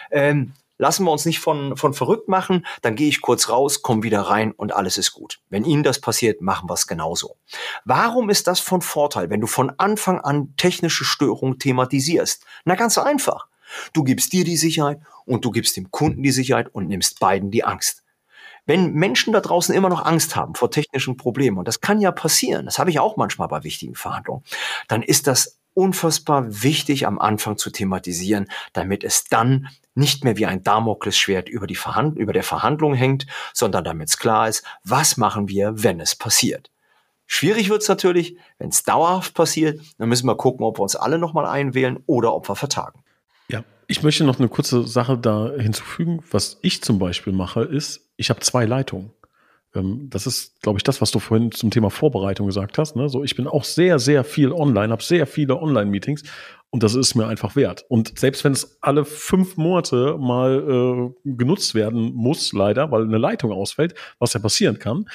ähm, lassen wir uns nicht von, von verrückt machen, dann gehe ich kurz raus, komme wieder rein und alles ist gut. Wenn Ihnen das passiert, machen wir es genauso. Warum ist das von Vorteil, wenn du von Anfang an technische Störungen thematisierst? Na ganz einfach. Du gibst dir die Sicherheit und du gibst dem Kunden die Sicherheit und nimmst beiden die Angst. Wenn Menschen da draußen immer noch Angst haben vor technischen Problemen, und das kann ja passieren, das habe ich auch manchmal bei wichtigen Verhandlungen, dann ist das unfassbar wichtig am Anfang zu thematisieren, damit es dann nicht mehr wie ein Damoklesschwert über, die Verhand über der Verhandlung hängt, sondern damit es klar ist, was machen wir, wenn es passiert. Schwierig wird es natürlich, wenn es dauerhaft passiert, dann müssen wir gucken, ob wir uns alle nochmal einwählen oder ob wir vertagen. Ja, ich möchte noch eine kurze Sache da hinzufügen. Was ich zum Beispiel mache, ist, ich habe zwei Leitungen. Ähm, das ist, glaube ich, das, was du vorhin zum Thema Vorbereitung gesagt hast. Ne? So, ich bin auch sehr, sehr viel online, habe sehr viele Online-Meetings und das ist mir einfach wert. Und selbst wenn es alle fünf Monate mal äh, genutzt werden muss, leider, weil eine Leitung ausfällt, was ja passieren kann,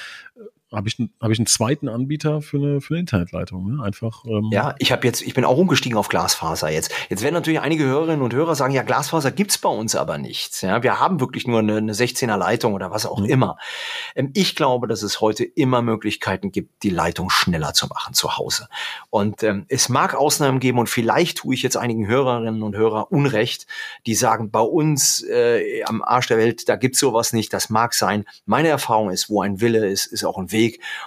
habe ich, hab ich einen zweiten Anbieter für eine, für eine Internetleitung. Ne? Einfach. Ähm ja, ich habe jetzt, ich bin auch umgestiegen auf Glasfaser jetzt. Jetzt werden natürlich einige Hörerinnen und Hörer sagen, ja, Glasfaser gibt's bei uns aber nicht. Ja, wir haben wirklich nur eine, eine 16er Leitung oder was auch mhm. immer. Ähm, ich glaube, dass es heute immer Möglichkeiten gibt, die Leitung schneller zu machen zu Hause. Und ähm, es mag Ausnahmen geben und vielleicht tue ich jetzt einigen Hörerinnen und Hörer Unrecht, die sagen, bei uns äh, am Arsch der Welt, da gibt's sowas nicht. Das mag sein. Meine Erfahrung ist, wo ein Wille ist, ist auch ein Weg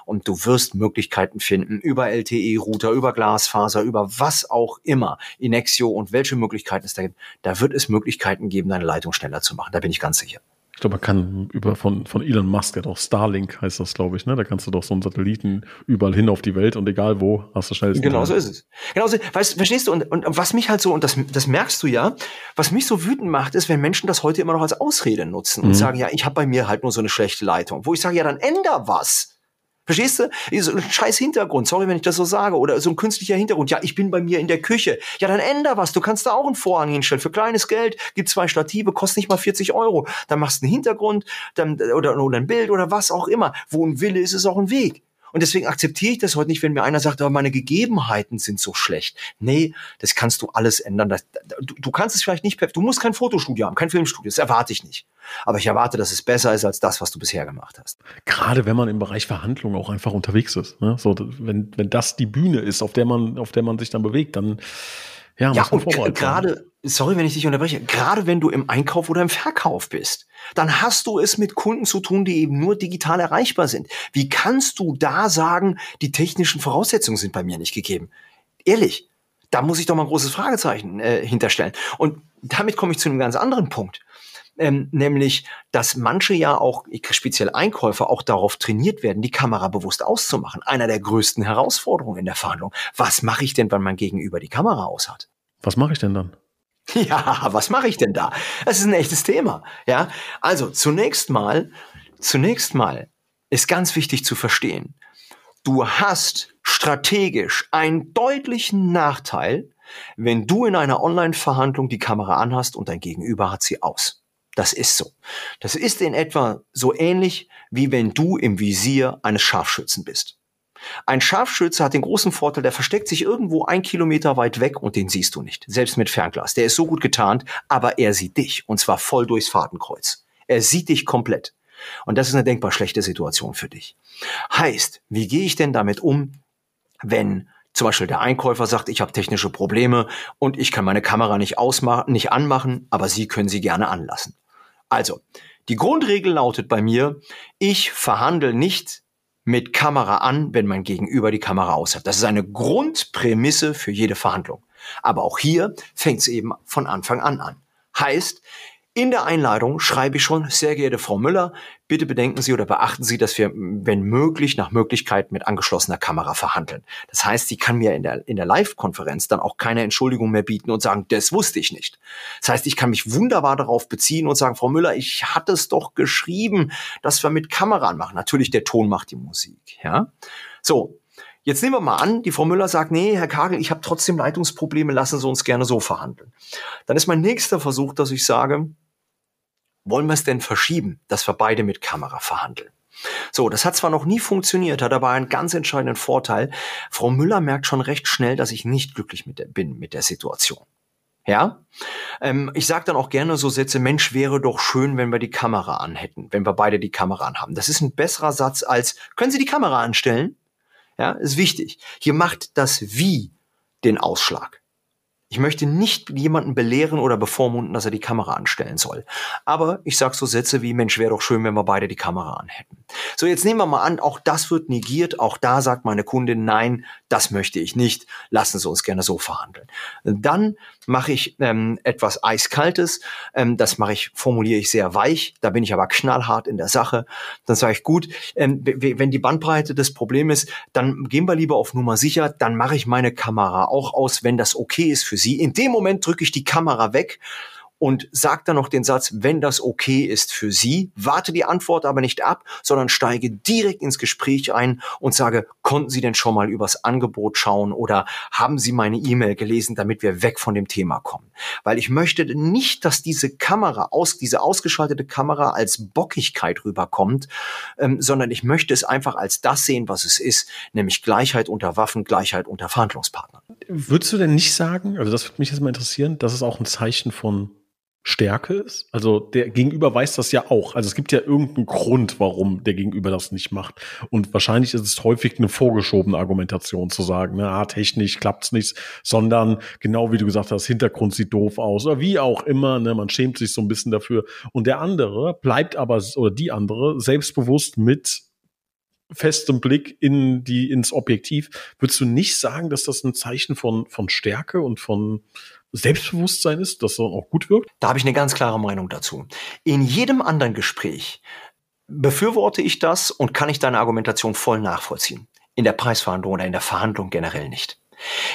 und du wirst Möglichkeiten finden über LTE-Router, über Glasfaser, über was auch immer, Inexio und welche Möglichkeiten es da gibt. Da wird es Möglichkeiten geben, deine Leitung schneller zu machen. Da bin ich ganz sicher. Ich glaube, man kann über von, von Elon Musk, der doch Starlink heißt das, glaube ich, ne? Da kannst du doch so einen Satelliten überall hin auf die Welt und egal wo, hast du schnell. Genau so ist es. Genau so, weißt, verstehst du? Und, und, und was mich halt so, und das, das merkst du ja, was mich so wütend macht, ist, wenn Menschen das heute immer noch als Ausrede nutzen und mhm. sagen, ja, ich habe bei mir halt nur so eine schlechte Leitung. Wo ich sage, ja, dann änder was. Verstehst du? So ein scheiß Hintergrund, sorry, wenn ich das so sage. Oder so ein künstlicher Hintergrund. Ja, ich bin bei mir in der Küche. Ja, dann änder was. Du kannst da auch einen Vorhang hinstellen. Für kleines Geld, gibt zwei Stative, kostet nicht mal 40 Euro. Dann machst du einen Hintergrund dann, oder, oder ein Bild oder was auch immer. Wo ein Wille ist, ist auch ein Weg. Und deswegen akzeptiere ich das heute nicht, wenn mir einer sagt, aber meine Gegebenheiten sind so schlecht. Nee, das kannst du alles ändern. Das, du, du kannst es vielleicht nicht, du musst kein Fotostudio haben, kein Filmstudio, das erwarte ich nicht. Aber ich erwarte, dass es besser ist als das, was du bisher gemacht hast. Gerade wenn man im Bereich Verhandlungen auch einfach unterwegs ist. Ne? So, wenn, wenn das die Bühne ist, auf der man, auf der man sich dann bewegt, dann ja, ja und gerade, sorry, wenn ich dich unterbreche, gerade wenn du im Einkauf oder im Verkauf bist, dann hast du es mit Kunden zu tun, die eben nur digital erreichbar sind. Wie kannst du da sagen, die technischen Voraussetzungen sind bei mir nicht gegeben? Ehrlich, da muss ich doch mal ein großes Fragezeichen äh, hinterstellen. Und damit komme ich zu einem ganz anderen Punkt. Ähm, nämlich, dass manche ja auch, speziell Einkäufer, auch darauf trainiert werden, die Kamera bewusst auszumachen. Einer der größten Herausforderungen in der Verhandlung. Was mache ich denn, wenn mein Gegenüber die Kamera aus hat? Was mache ich denn dann? Ja, was mache ich denn da? Das ist ein echtes Thema. Ja, also zunächst mal, zunächst mal ist ganz wichtig zu verstehen. Du hast strategisch einen deutlichen Nachteil, wenn du in einer Online-Verhandlung die Kamera anhast und dein Gegenüber hat sie aus. Das ist so. Das ist in etwa so ähnlich, wie wenn du im Visier eines Scharfschützen bist. Ein Scharfschütze hat den großen Vorteil, der versteckt sich irgendwo ein Kilometer weit weg und den siehst du nicht. Selbst mit Fernglas. Der ist so gut getarnt, aber er sieht dich und zwar voll durchs Fadenkreuz. Er sieht dich komplett. Und das ist eine denkbar schlechte Situation für dich. Heißt, wie gehe ich denn damit um, wenn zum Beispiel der Einkäufer sagt, ich habe technische Probleme und ich kann meine Kamera nicht ausmachen, nicht anmachen, aber Sie können sie gerne anlassen. Also, die Grundregel lautet bei mir, ich verhandle nicht mit Kamera an, wenn mein Gegenüber die Kamera aus hat. Das ist eine Grundprämisse für jede Verhandlung. Aber auch hier fängt es eben von Anfang an an. Heißt, in der Einladung schreibe ich schon, sehr geehrte Frau Müller, bitte bedenken Sie oder beachten Sie, dass wir, wenn möglich, nach Möglichkeit mit angeschlossener Kamera verhandeln. Das heißt, sie kann mir in der, in der Live-Konferenz dann auch keine Entschuldigung mehr bieten und sagen, das wusste ich nicht. Das heißt, ich kann mich wunderbar darauf beziehen und sagen, Frau Müller, ich hatte es doch geschrieben, dass wir mit Kamera machen. Natürlich, der Ton macht die Musik, ja. So. Jetzt nehmen wir mal an, die Frau Müller sagt, nee, Herr Kagel, ich habe trotzdem Leitungsprobleme, lassen Sie uns gerne so verhandeln. Dann ist mein nächster Versuch, dass ich sage, wollen wir es denn verschieben, dass wir beide mit Kamera verhandeln? So, das hat zwar noch nie funktioniert, hat aber einen ganz entscheidenden Vorteil. Frau Müller merkt schon recht schnell, dass ich nicht glücklich mit der, bin mit der Situation. Ja, ähm, ich sage dann auch gerne so Sätze, Mensch, wäre doch schön, wenn wir die Kamera anhätten, wenn wir beide die Kamera anhaben. Das ist ein besserer Satz als, können Sie die Kamera anstellen? Ja, ist wichtig. Hier macht das Wie den Ausschlag. Ich möchte nicht jemanden belehren oder bevormunden, dass er die Kamera anstellen soll. Aber ich sage so Sätze wie, Mensch, wäre doch schön, wenn wir beide die Kamera anhätten. So, jetzt nehmen wir mal an, auch das wird negiert. Auch da sagt meine Kundin, nein, das möchte ich nicht. Lassen Sie uns gerne so verhandeln. Dann mache ich ähm, etwas Eiskaltes. Ähm, das mache ich, formuliere ich sehr weich. Da bin ich aber knallhart in der Sache. Dann sage ich, gut, ähm, wenn die Bandbreite des Problems ist, dann gehen wir lieber auf Nummer sicher. Dann mache ich meine Kamera auch aus, wenn das okay ist für Sie. In dem Moment drücke ich die Kamera weg und sagt dann noch den Satz, wenn das okay ist für Sie, warte die Antwort aber nicht ab, sondern steige direkt ins Gespräch ein und sage, konnten Sie denn schon mal übers Angebot schauen oder haben Sie meine E-Mail gelesen, damit wir weg von dem Thema kommen? Weil ich möchte nicht, dass diese Kamera, aus, diese ausgeschaltete Kamera als Bockigkeit rüberkommt, ähm, sondern ich möchte es einfach als das sehen, was es ist, nämlich Gleichheit unter Waffen, Gleichheit unter Verhandlungspartnern. Würdest du denn nicht sagen, also das würde mich jetzt mal interessieren, dass es auch ein Zeichen von Stärke ist. Also der Gegenüber weiß das ja auch. Also es gibt ja irgendeinen Grund, warum der Gegenüber das nicht macht. Und wahrscheinlich ist es häufig eine vorgeschobene Argumentation zu sagen, na, ah, technisch klappt's nicht, sondern genau wie du gesagt hast, Hintergrund sieht doof aus oder wie auch immer, ne, man schämt sich so ein bisschen dafür. Und der andere bleibt aber, oder die andere, selbstbewusst mit festem Blick in die, ins Objektiv. Würdest du nicht sagen, dass das ein Zeichen von, von Stärke und von, Selbstbewusstsein ist, das dann auch gut wirkt? Da habe ich eine ganz klare Meinung dazu. In jedem anderen Gespräch befürworte ich das und kann ich deine Argumentation voll nachvollziehen. In der Preisverhandlung oder in der Verhandlung generell nicht.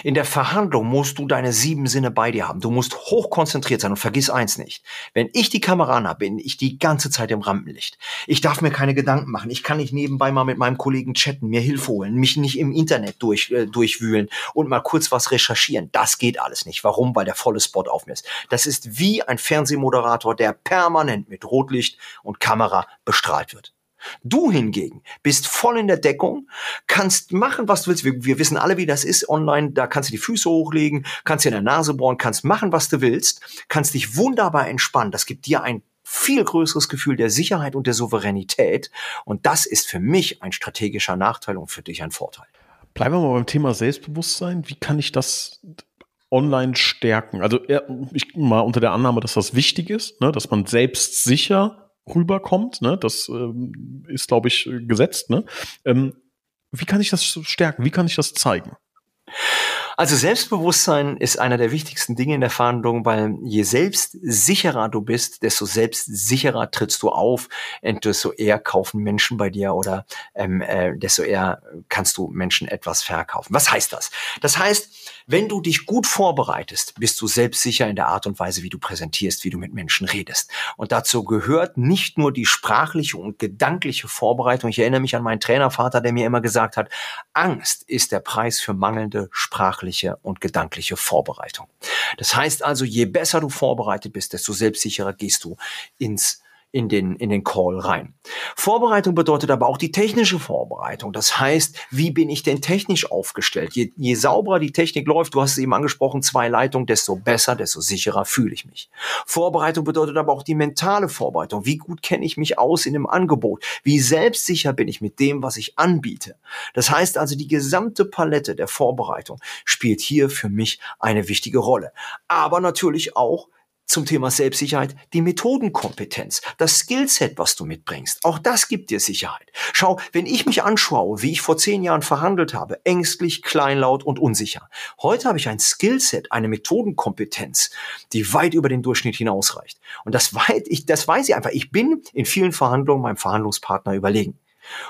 In der Verhandlung musst du deine sieben Sinne bei dir haben. Du musst hochkonzentriert sein und vergiss eins nicht. Wenn ich die Kamera an habe, bin ich die ganze Zeit im Rampenlicht. Ich darf mir keine Gedanken machen. Ich kann nicht nebenbei mal mit meinem Kollegen chatten, mir Hilfe holen, mich nicht im Internet durch, äh, durchwühlen und mal kurz was recherchieren. Das geht alles nicht. Warum? Weil der volle Spot auf mir ist. Das ist wie ein Fernsehmoderator, der permanent mit Rotlicht und Kamera bestrahlt wird. Du hingegen bist voll in der Deckung, kannst machen, was du willst. Wir, wir, wissen alle, wie das ist online. Da kannst du die Füße hochlegen, kannst dir in der Nase bohren, kannst machen, was du willst, kannst dich wunderbar entspannen. Das gibt dir ein viel größeres Gefühl der Sicherheit und der Souveränität. Und das ist für mich ein strategischer Nachteil und für dich ein Vorteil. Bleiben wir mal beim Thema Selbstbewusstsein. Wie kann ich das online stärken? Also ich mal unter der Annahme, dass das wichtig ist, ne, dass man selbstsicher rüberkommt. Ne? Das ähm, ist, glaube ich, gesetzt. Ne? Ähm, wie kann ich das stärken? Wie kann ich das zeigen? Also Selbstbewusstsein ist einer der wichtigsten Dinge in der Verhandlung, weil je selbstsicherer du bist, desto selbstsicherer trittst du auf, und desto eher kaufen Menschen bei dir oder ähm, äh, desto eher kannst du Menschen etwas verkaufen. Was heißt das? Das heißt, wenn du dich gut vorbereitest, bist du selbstsicher in der Art und Weise, wie du präsentierst, wie du mit Menschen redest. Und dazu gehört nicht nur die sprachliche und gedankliche Vorbereitung. Ich erinnere mich an meinen Trainervater, der mir immer gesagt hat, Angst ist der Preis für mangelnde sprachliche und gedankliche Vorbereitung. Das heißt also, je besser du vorbereitet bist, desto selbstsicherer gehst du ins in den, in den Call rein. Vorbereitung bedeutet aber auch die technische Vorbereitung. Das heißt, wie bin ich denn technisch aufgestellt? Je, je sauberer die Technik läuft, du hast es eben angesprochen, zwei Leitungen, desto besser, desto sicherer fühle ich mich. Vorbereitung bedeutet aber auch die mentale Vorbereitung. Wie gut kenne ich mich aus in dem Angebot? Wie selbstsicher bin ich mit dem, was ich anbiete? Das heißt also, die gesamte Palette der Vorbereitung spielt hier für mich eine wichtige Rolle. Aber natürlich auch zum Thema Selbstsicherheit die Methodenkompetenz, das Skillset, was du mitbringst. Auch das gibt dir Sicherheit. Schau, wenn ich mich anschaue, wie ich vor zehn Jahren verhandelt habe, ängstlich, kleinlaut und unsicher. Heute habe ich ein Skillset, eine Methodenkompetenz, die weit über den Durchschnitt hinausreicht. Und das weit, ich, das weiß ich einfach. Ich bin in vielen Verhandlungen meinem Verhandlungspartner überlegen.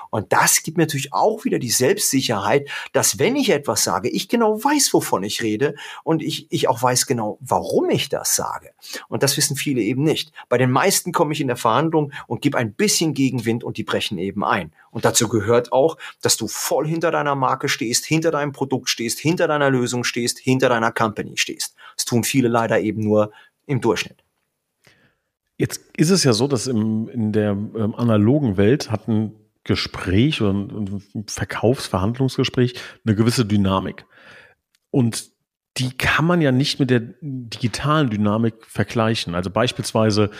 Und das gibt mir natürlich auch wieder die Selbstsicherheit, dass wenn ich etwas sage, ich genau weiß, wovon ich rede und ich, ich auch weiß genau, warum ich das sage. Und das wissen viele eben nicht. Bei den meisten komme ich in der Verhandlung und gebe ein bisschen Gegenwind und die brechen eben ein. Und dazu gehört auch, dass du voll hinter deiner Marke stehst, hinter deinem Produkt stehst, hinter deiner Lösung stehst, hinter deiner Company stehst. Das tun viele leider eben nur im Durchschnitt. Jetzt ist es ja so, dass im, in der ähm, analogen Welt hatten Gespräch oder ein Verkaufsverhandlungsgespräch eine gewisse Dynamik. Und die kann man ja nicht mit der digitalen Dynamik vergleichen. Also beispielsweise,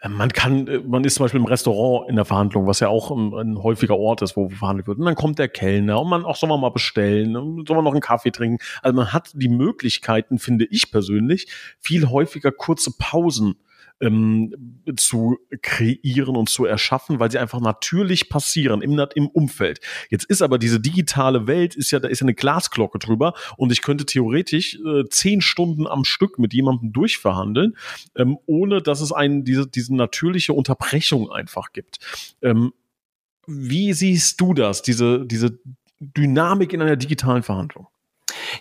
äh, man kann, äh, man ist zum Beispiel im Restaurant in der Verhandlung, was ja auch ein, ein häufiger Ort ist, wo verhandelt wird. Und dann kommt der Kellner und man auch soll man mal bestellen, soll man noch einen Kaffee trinken. Also man hat die Möglichkeiten, finde ich persönlich, viel häufiger kurze Pausen ähm, zu kreieren und zu erschaffen, weil sie einfach natürlich passieren im, im Umfeld. Jetzt ist aber diese digitale Welt, ist ja, da ist ja eine Glasglocke drüber und ich könnte theoretisch äh, zehn Stunden am Stück mit jemandem durchverhandeln, ähm, ohne dass es einen diese, diese natürliche Unterbrechung einfach gibt. Ähm, wie siehst du das, diese, diese Dynamik in einer digitalen Verhandlung?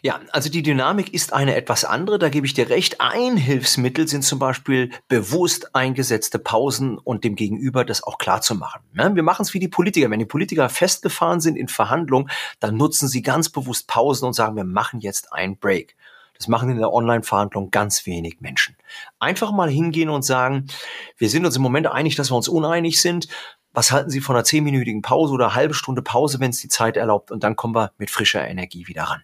Ja, also die Dynamik ist eine etwas andere, da gebe ich dir recht. Ein Hilfsmittel sind zum Beispiel bewusst eingesetzte Pausen und dem Gegenüber das auch klar zu machen. Ja, wir machen es wie die Politiker. Wenn die Politiker festgefahren sind in Verhandlungen, dann nutzen sie ganz bewusst Pausen und sagen, wir machen jetzt einen Break. Das machen in der Online-Verhandlung ganz wenig Menschen. Einfach mal hingehen und sagen, wir sind uns im Moment einig, dass wir uns uneinig sind. Was halten Sie von einer zehnminütigen Pause oder halbe Stunde Pause, wenn es die Zeit erlaubt? Und dann kommen wir mit frischer Energie wieder ran.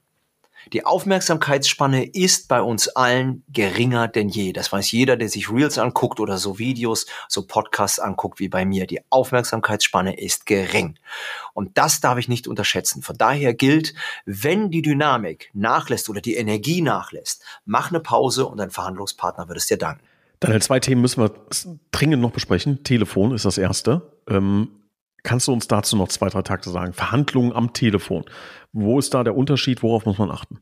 Die Aufmerksamkeitsspanne ist bei uns allen geringer denn je. Das weiß jeder, der sich Reels anguckt oder so Videos, so Podcasts anguckt wie bei mir. Die Aufmerksamkeitsspanne ist gering. Und das darf ich nicht unterschätzen. Von daher gilt, wenn die Dynamik nachlässt oder die Energie nachlässt, mach eine Pause und dein Verhandlungspartner wird es dir danken. Daniel, zwei Themen müssen wir dringend noch besprechen. Telefon ist das erste. Ähm, kannst du uns dazu noch zwei, drei Takte sagen? Verhandlungen am Telefon. Wo ist da der Unterschied? Worauf muss man achten?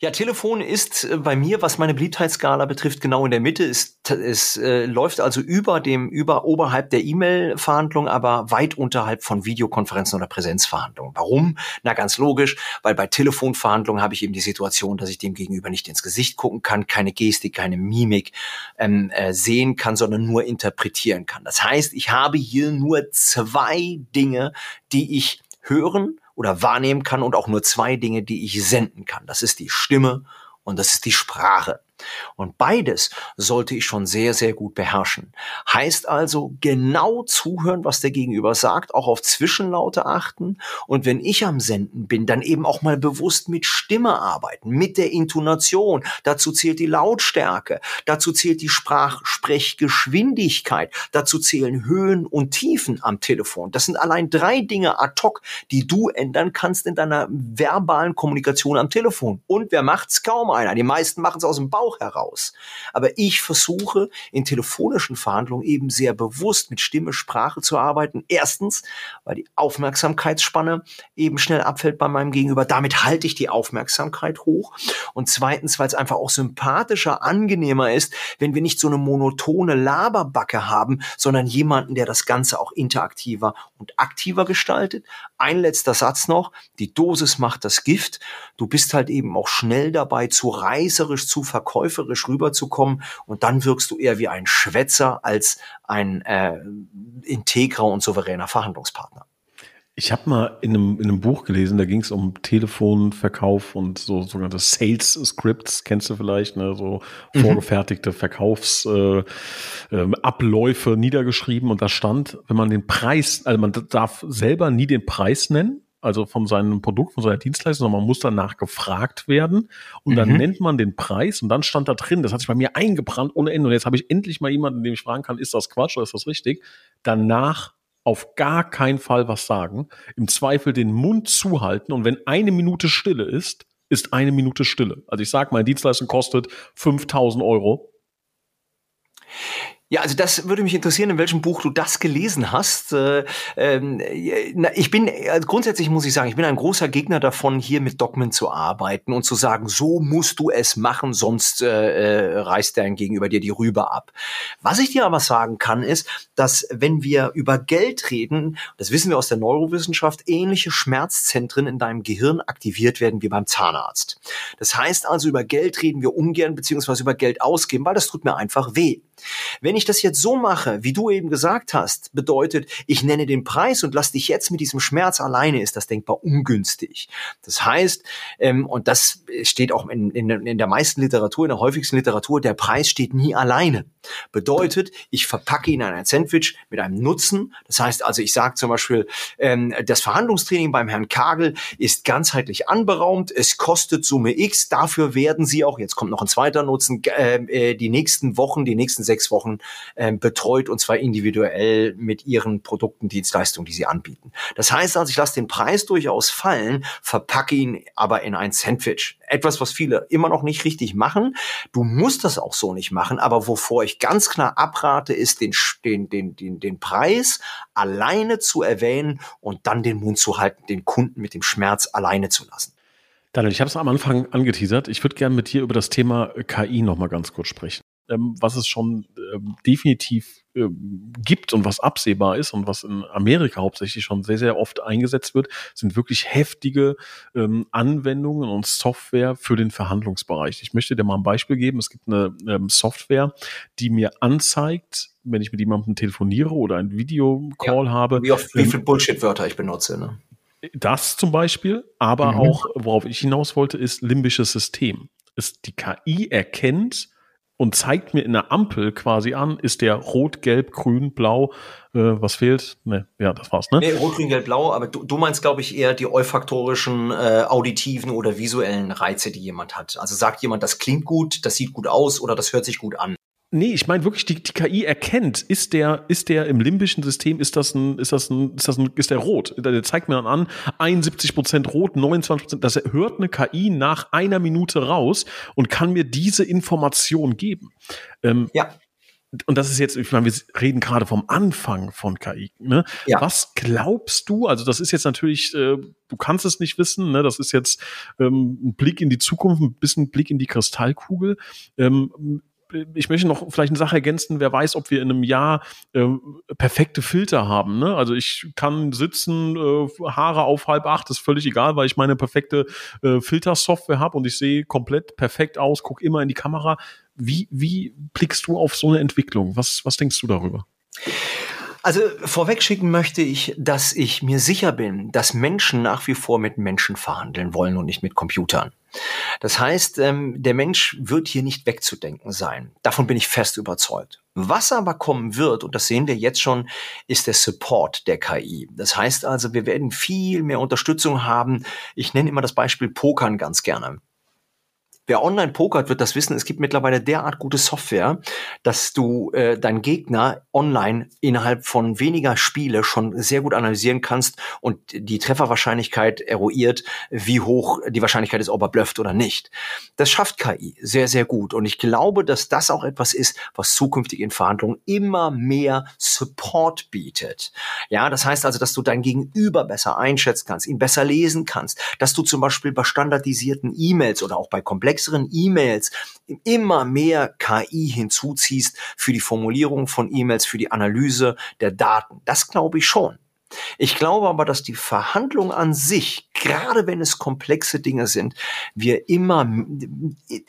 Ja, Telefon ist äh, bei mir, was meine Beliebtheitsskala betrifft, genau in der Mitte. Es, es äh, läuft also über dem, über oberhalb der E-Mail-Verhandlung, aber weit unterhalb von Videokonferenzen oder Präsenzverhandlungen. Warum? Na, ganz logisch, weil bei Telefonverhandlungen habe ich eben die Situation, dass ich dem Gegenüber nicht ins Gesicht gucken kann, keine Gestik, keine Mimik ähm, äh, sehen kann, sondern nur interpretieren kann. Das heißt, ich habe hier nur zwei Dinge, die ich hören oder wahrnehmen kann und auch nur zwei Dinge, die ich senden kann. Das ist die Stimme und das ist die Sprache. Und beides sollte ich schon sehr, sehr gut beherrschen. Heißt also genau zuhören, was der Gegenüber sagt, auch auf Zwischenlaute achten und wenn ich am Senden bin, dann eben auch mal bewusst mit Stimme arbeiten, mit der Intonation. Dazu zählt die Lautstärke, dazu zählt die Sprachsprechgeschwindigkeit, dazu zählen Höhen und Tiefen am Telefon. Das sind allein drei Dinge ad hoc, die du ändern kannst in deiner verbalen Kommunikation am Telefon. Und wer macht's? Kaum einer. Die meisten machen es aus dem Bauch heraus. Aber ich versuche in telefonischen Verhandlungen eben sehr bewusst mit Stimme, Sprache zu arbeiten. Erstens, weil die Aufmerksamkeitsspanne eben schnell abfällt bei meinem Gegenüber. Damit halte ich die Aufmerksamkeit hoch. Und zweitens, weil es einfach auch sympathischer, angenehmer ist, wenn wir nicht so eine monotone Laberbacke haben, sondern jemanden, der das Ganze auch interaktiver und aktiver gestaltet. Ein letzter Satz noch. Die Dosis macht das Gift. Du bist halt eben auch schnell dabei, zu reißerisch, zu verkäuferisch rüberzukommen und dann wirkst du eher wie ein Schwätzer als ein äh, integrer und souveräner Verhandlungspartner. Ich habe mal in einem, in einem Buch gelesen, da ging es um Telefonverkauf und so sogenannte Sales Scripts, kennst du vielleicht, ne? so mhm. vorgefertigte Verkaufsabläufe äh, äh, niedergeschrieben und da stand, wenn man den Preis, also man darf selber nie den Preis nennen, also von seinem Produkt, von seiner Dienstleistung, sondern man muss danach gefragt werden und dann mhm. nennt man den Preis und dann stand da drin, das hat sich bei mir eingebrannt ohne Ende und jetzt habe ich endlich mal jemanden, den ich fragen kann, ist das Quatsch oder ist das richtig? Danach auf gar keinen Fall was sagen, im Zweifel den Mund zuhalten und wenn eine Minute Stille ist, ist eine Minute Stille. Also ich sage, meine Dienstleistung kostet 5000 Euro. Ja, also das würde mich interessieren, in welchem Buch du das gelesen hast. Äh, ähm, ich bin, also grundsätzlich muss ich sagen, ich bin ein großer Gegner davon, hier mit Dogmen zu arbeiten und zu sagen, so musst du es machen, sonst äh, äh, reißt dein Gegenüber dir die Rübe ab. Was ich dir aber sagen kann, ist, dass wenn wir über Geld reden, das wissen wir aus der Neurowissenschaft, ähnliche Schmerzzentren in deinem Gehirn aktiviert werden wie beim Zahnarzt. Das heißt also, über Geld reden wir ungern, beziehungsweise über Geld ausgeben, weil das tut mir einfach weh. Wenn ich das jetzt so mache, wie du eben gesagt hast, bedeutet, ich nenne den Preis und lass dich jetzt mit diesem Schmerz alleine, ist das denkbar ungünstig. Das heißt, ähm, und das steht auch in, in, in der meisten Literatur, in der häufigsten Literatur, der Preis steht nie alleine. Bedeutet, ich verpacke ihn in ein Sandwich mit einem Nutzen. Das heißt also, ich sage zum Beispiel, ähm, das Verhandlungstraining beim Herrn Kagel ist ganzheitlich anberaumt. Es kostet Summe X. Dafür werden Sie auch, jetzt kommt noch ein zweiter Nutzen, äh, äh die nächsten Wochen, die nächsten sechs Wochen äh, betreut und zwar individuell mit Ihren Produkten, Dienstleistungen, die Sie anbieten. Das heißt also, ich lasse den Preis durchaus fallen, verpacke ihn aber in ein Sandwich. Etwas, was viele immer noch nicht richtig machen. Du musst das auch so nicht machen, aber wovor ich ganz klar abrate, ist den, den, den, den, den Preis alleine zu erwähnen und dann den Mund zu halten, den Kunden mit dem Schmerz alleine zu lassen. Daniel, ich habe es am Anfang angeteasert. Ich würde gerne mit dir über das Thema KI noch mal ganz kurz sprechen. Ähm, was es schon ähm, definitiv ähm, gibt und was absehbar ist und was in Amerika hauptsächlich schon sehr, sehr oft eingesetzt wird, sind wirklich heftige ähm, Anwendungen und Software für den Verhandlungsbereich. Ich möchte dir mal ein Beispiel geben. Es gibt eine ähm, Software, die mir anzeigt, wenn ich mit jemandem telefoniere oder ein Videocall ja, habe. Wie, oft, wie ähm, viel Bullshit-Wörter ich benutze. Ne? Das zum Beispiel, aber mhm. auch, worauf ich hinaus wollte, ist limbisches System. Ist die KI erkennt, und zeigt mir in der Ampel quasi an, ist der rot, gelb, grün, blau, äh, was fehlt? Ne, ja, das war's, ne? Nee, rot, grün, gelb, blau, aber du, du meinst, glaube ich, eher die olfaktorischen, äh, auditiven oder visuellen Reize, die jemand hat. Also sagt jemand, das klingt gut, das sieht gut aus oder das hört sich gut an. Nee, ich meine wirklich, die, die KI erkennt, ist der, ist der im limbischen System, ist das ein, ist das ein, ist das ein, ist der rot? Der zeigt mir dann an, 71 Prozent rot, 29 Prozent, das hört eine KI nach einer Minute raus und kann mir diese Information geben. Ähm, ja. Und das ist jetzt, ich meine, wir reden gerade vom Anfang von KI. Ne? Ja. Was glaubst du? Also das ist jetzt natürlich, äh, du kannst es nicht wissen. Ne? Das ist jetzt ähm, ein Blick in die Zukunft, ein bisschen Blick in die Kristallkugel. Ähm, ich möchte noch vielleicht eine Sache ergänzen, wer weiß, ob wir in einem Jahr äh, perfekte Filter haben. Ne? Also ich kann sitzen, äh, Haare auf halb acht, ist völlig egal, weil ich meine perfekte äh, Filtersoftware habe und ich sehe komplett perfekt aus, gucke immer in die Kamera. Wie, wie blickst du auf so eine Entwicklung? Was, was denkst du darüber? Also vorweg schicken möchte ich, dass ich mir sicher bin, dass Menschen nach wie vor mit Menschen verhandeln wollen und nicht mit Computern. Das heißt, ähm, der Mensch wird hier nicht wegzudenken sein. Davon bin ich fest überzeugt. Was aber kommen wird, und das sehen wir jetzt schon, ist der Support der KI. Das heißt also, wir werden viel mehr Unterstützung haben. Ich nenne immer das Beispiel Pokern ganz gerne. Wer online pokert, wird das wissen. Es gibt mittlerweile derart gute Software, dass du äh, deinen Gegner online innerhalb von weniger Spiele schon sehr gut analysieren kannst und die Trefferwahrscheinlichkeit eruiert, wie hoch die Wahrscheinlichkeit ist, ob er blufft oder nicht. Das schafft KI sehr, sehr gut. Und ich glaube, dass das auch etwas ist, was zukünftig in Verhandlungen immer mehr Support bietet. Ja, das heißt also, dass du dein Gegenüber besser einschätzen kannst, ihn besser lesen kannst, dass du zum Beispiel bei standardisierten E-Mails oder auch bei komplexen komplexeren E-Mails immer mehr KI hinzuziehst für die Formulierung von E-Mails, für die Analyse der Daten. Das glaube ich schon. Ich glaube aber, dass die Verhandlung an sich, gerade wenn es komplexe Dinge sind, wir immer,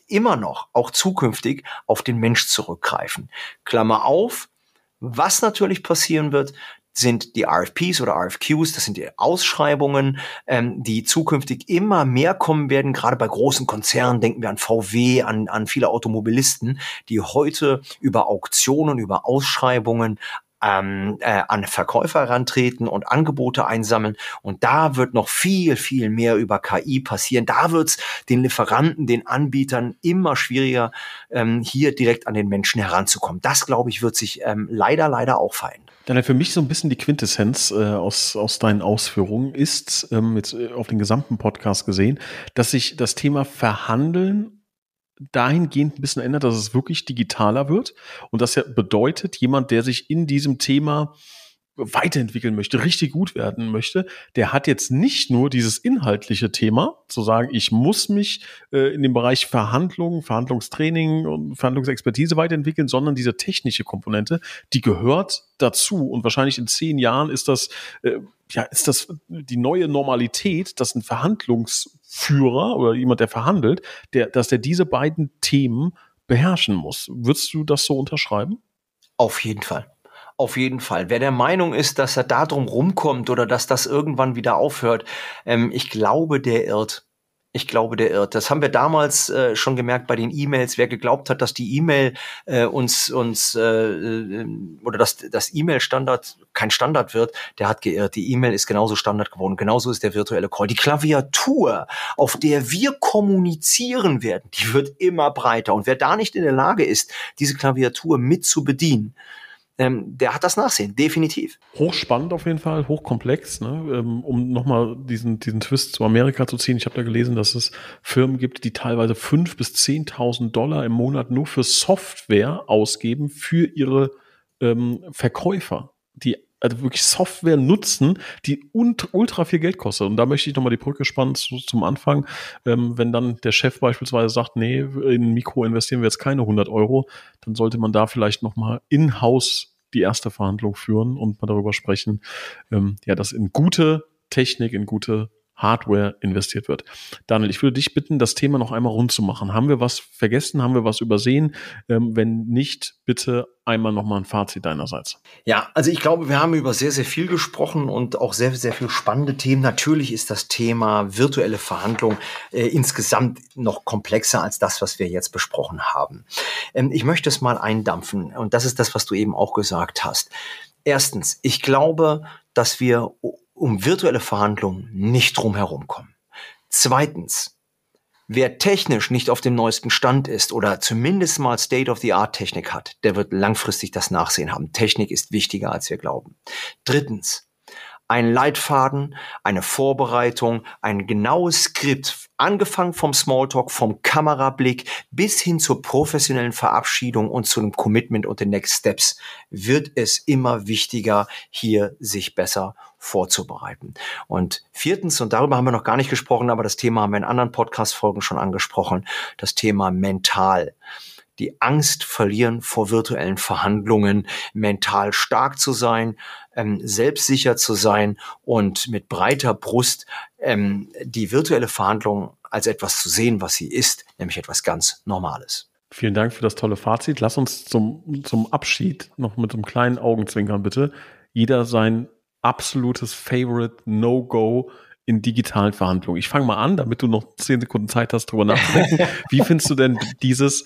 immer noch, auch zukünftig, auf den Mensch zurückgreifen. Klammer auf, was natürlich passieren wird, sind die RFPs oder RFQs, das sind die Ausschreibungen, ähm, die zukünftig immer mehr kommen werden. Gerade bei großen Konzernen denken wir an VW, an, an viele Automobilisten, die heute über Auktionen, über Ausschreibungen ähm, äh, an Verkäufer herantreten und Angebote einsammeln. Und da wird noch viel, viel mehr über KI passieren. Da wird es den Lieferanten, den Anbietern immer schwieriger, ähm, hier direkt an den Menschen heranzukommen. Das, glaube ich, wird sich ähm, leider, leider auch verändern. Dann für mich so ein bisschen die Quintessenz äh, aus, aus deinen Ausführungen ist, ähm, jetzt äh, auf den gesamten Podcast gesehen, dass sich das Thema Verhandeln dahingehend ein bisschen ändert, dass es wirklich digitaler wird. Und das ja bedeutet, jemand, der sich in diesem Thema weiterentwickeln möchte, richtig gut werden möchte, der hat jetzt nicht nur dieses inhaltliche Thema, zu sagen, ich muss mich äh, in dem Bereich Verhandlungen, Verhandlungstraining und Verhandlungsexpertise weiterentwickeln, sondern diese technische Komponente, die gehört dazu. Und wahrscheinlich in zehn Jahren ist das, äh, ja, ist das die neue Normalität, dass ein Verhandlungsführer oder jemand, der verhandelt, der, dass der diese beiden Themen beherrschen muss. Würdest du das so unterschreiben? Auf jeden Fall. Auf jeden Fall. Wer der Meinung ist, dass er da drum rumkommt oder dass das irgendwann wieder aufhört, ähm, ich glaube, der irrt. Ich glaube, der irrt. Das haben wir damals äh, schon gemerkt bei den E-Mails. Wer geglaubt hat, dass die E-Mail äh, uns uns äh, äh oder dass das E-Mail-Standard kein Standard wird, der hat geirrt. Die E-Mail ist genauso Standard geworden. Genauso ist der virtuelle Call. Die Klaviatur, auf der wir kommunizieren werden, die wird immer breiter. Und wer da nicht in der Lage ist, diese Klaviatur mit zu bedienen, ähm, der hat das Nachsehen, definitiv. Hochspannend auf jeden Fall, hochkomplex. Ne? Ähm, um nochmal diesen, diesen Twist zu Amerika zu ziehen. Ich habe da gelesen, dass es Firmen gibt, die teilweise 5.000 bis 10.000 Dollar im Monat nur für Software ausgeben für ihre ähm, Verkäufer, die also wirklich Software nutzen, die ultra viel Geld kostet. Und da möchte ich nochmal die Brücke spannen zu, zum Anfang. Ähm, wenn dann der Chef beispielsweise sagt, nee, in Mikro investieren wir jetzt keine 100 Euro, dann sollte man da vielleicht nochmal in-house die erste Verhandlung führen und mal darüber sprechen, ähm, ja, dass in gute Technik, in gute Hardware investiert wird. Daniel, ich würde dich bitten, das Thema noch einmal rund zu machen. Haben wir was vergessen? Haben wir was übersehen? Ähm, wenn nicht, bitte einmal nochmal ein Fazit deinerseits. Ja, also ich glaube, wir haben über sehr, sehr viel gesprochen und auch sehr, sehr viel spannende Themen. Natürlich ist das Thema virtuelle Verhandlung äh, insgesamt noch komplexer als das, was wir jetzt besprochen haben. Ähm, ich möchte es mal eindampfen und das ist das, was du eben auch gesagt hast. Erstens, ich glaube, dass wir um virtuelle Verhandlungen nicht drum herum kommen. Zweitens, wer technisch nicht auf dem neuesten Stand ist oder zumindest mal State-of-the-Art-Technik hat, der wird langfristig das Nachsehen haben. Technik ist wichtiger, als wir glauben. Drittens, ein Leitfaden, eine Vorbereitung, ein genaues Skript, angefangen vom Smalltalk, vom Kamerablick bis hin zur professionellen Verabschiedung und zu einem Commitment und den Next Steps, wird es immer wichtiger, hier sich besser vorzubereiten. Und viertens, und darüber haben wir noch gar nicht gesprochen, aber das Thema haben wir in anderen Podcast-Folgen schon angesprochen, das Thema mental die Angst verlieren vor virtuellen Verhandlungen, mental stark zu sein, ähm, selbstsicher zu sein und mit breiter Brust ähm, die virtuelle Verhandlung als etwas zu sehen, was sie ist, nämlich etwas ganz Normales. Vielen Dank für das tolle Fazit. Lass uns zum, zum Abschied noch mit einem kleinen Augenzwinkern bitte jeder sein absolutes Favorite No-Go in digitalen Verhandlungen. Ich fange mal an, damit du noch zehn Sekunden Zeit hast, drüber nachzudenken. Wie findest du denn dieses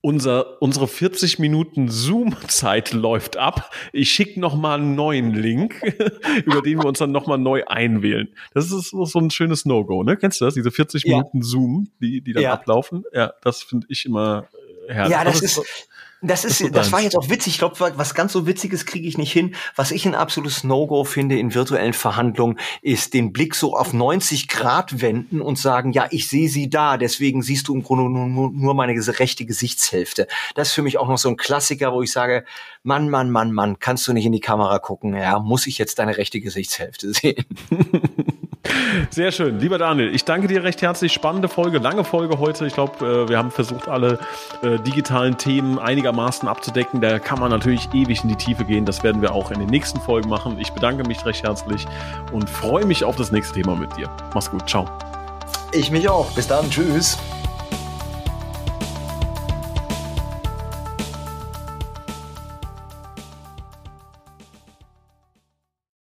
unser, unsere 40 Minuten Zoom-Zeit läuft ab. Ich schicke noch mal einen neuen Link, über den wir uns dann noch mal neu einwählen. Das ist so ein schönes No-Go, ne? Kennst du das? Diese 40 ja. Minuten Zoom, die, die dann ja. ablaufen? Ja, das finde ich immer äh, herrlich. Ja, das, das ist, das ist, das war jetzt auch witzig. Ich glaube, was ganz so Witziges kriege ich nicht hin. Was ich ein absolutes No-Go finde in virtuellen Verhandlungen, ist den Blick so auf 90 Grad wenden und sagen, ja, ich sehe sie da, deswegen siehst du im Grunde nur, nur meine rechte Gesichtshälfte. Das ist für mich auch noch so ein Klassiker, wo ich sage, Mann, Mann, Mann, Mann, kannst du nicht in die Kamera gucken? Ja, muss ich jetzt deine rechte Gesichtshälfte sehen? Sehr schön. Lieber Daniel, ich danke dir recht herzlich. Spannende Folge, lange Folge heute. Ich glaube, äh, wir haben versucht, alle äh, digitalen Themen einigermaßen abzudecken. Da kann man natürlich ewig in die Tiefe gehen. Das werden wir auch in den nächsten Folgen machen. Ich bedanke mich recht herzlich und freue mich auf das nächste Thema mit dir. Mach's gut. Ciao. Ich mich auch. Bis dann. Tschüss.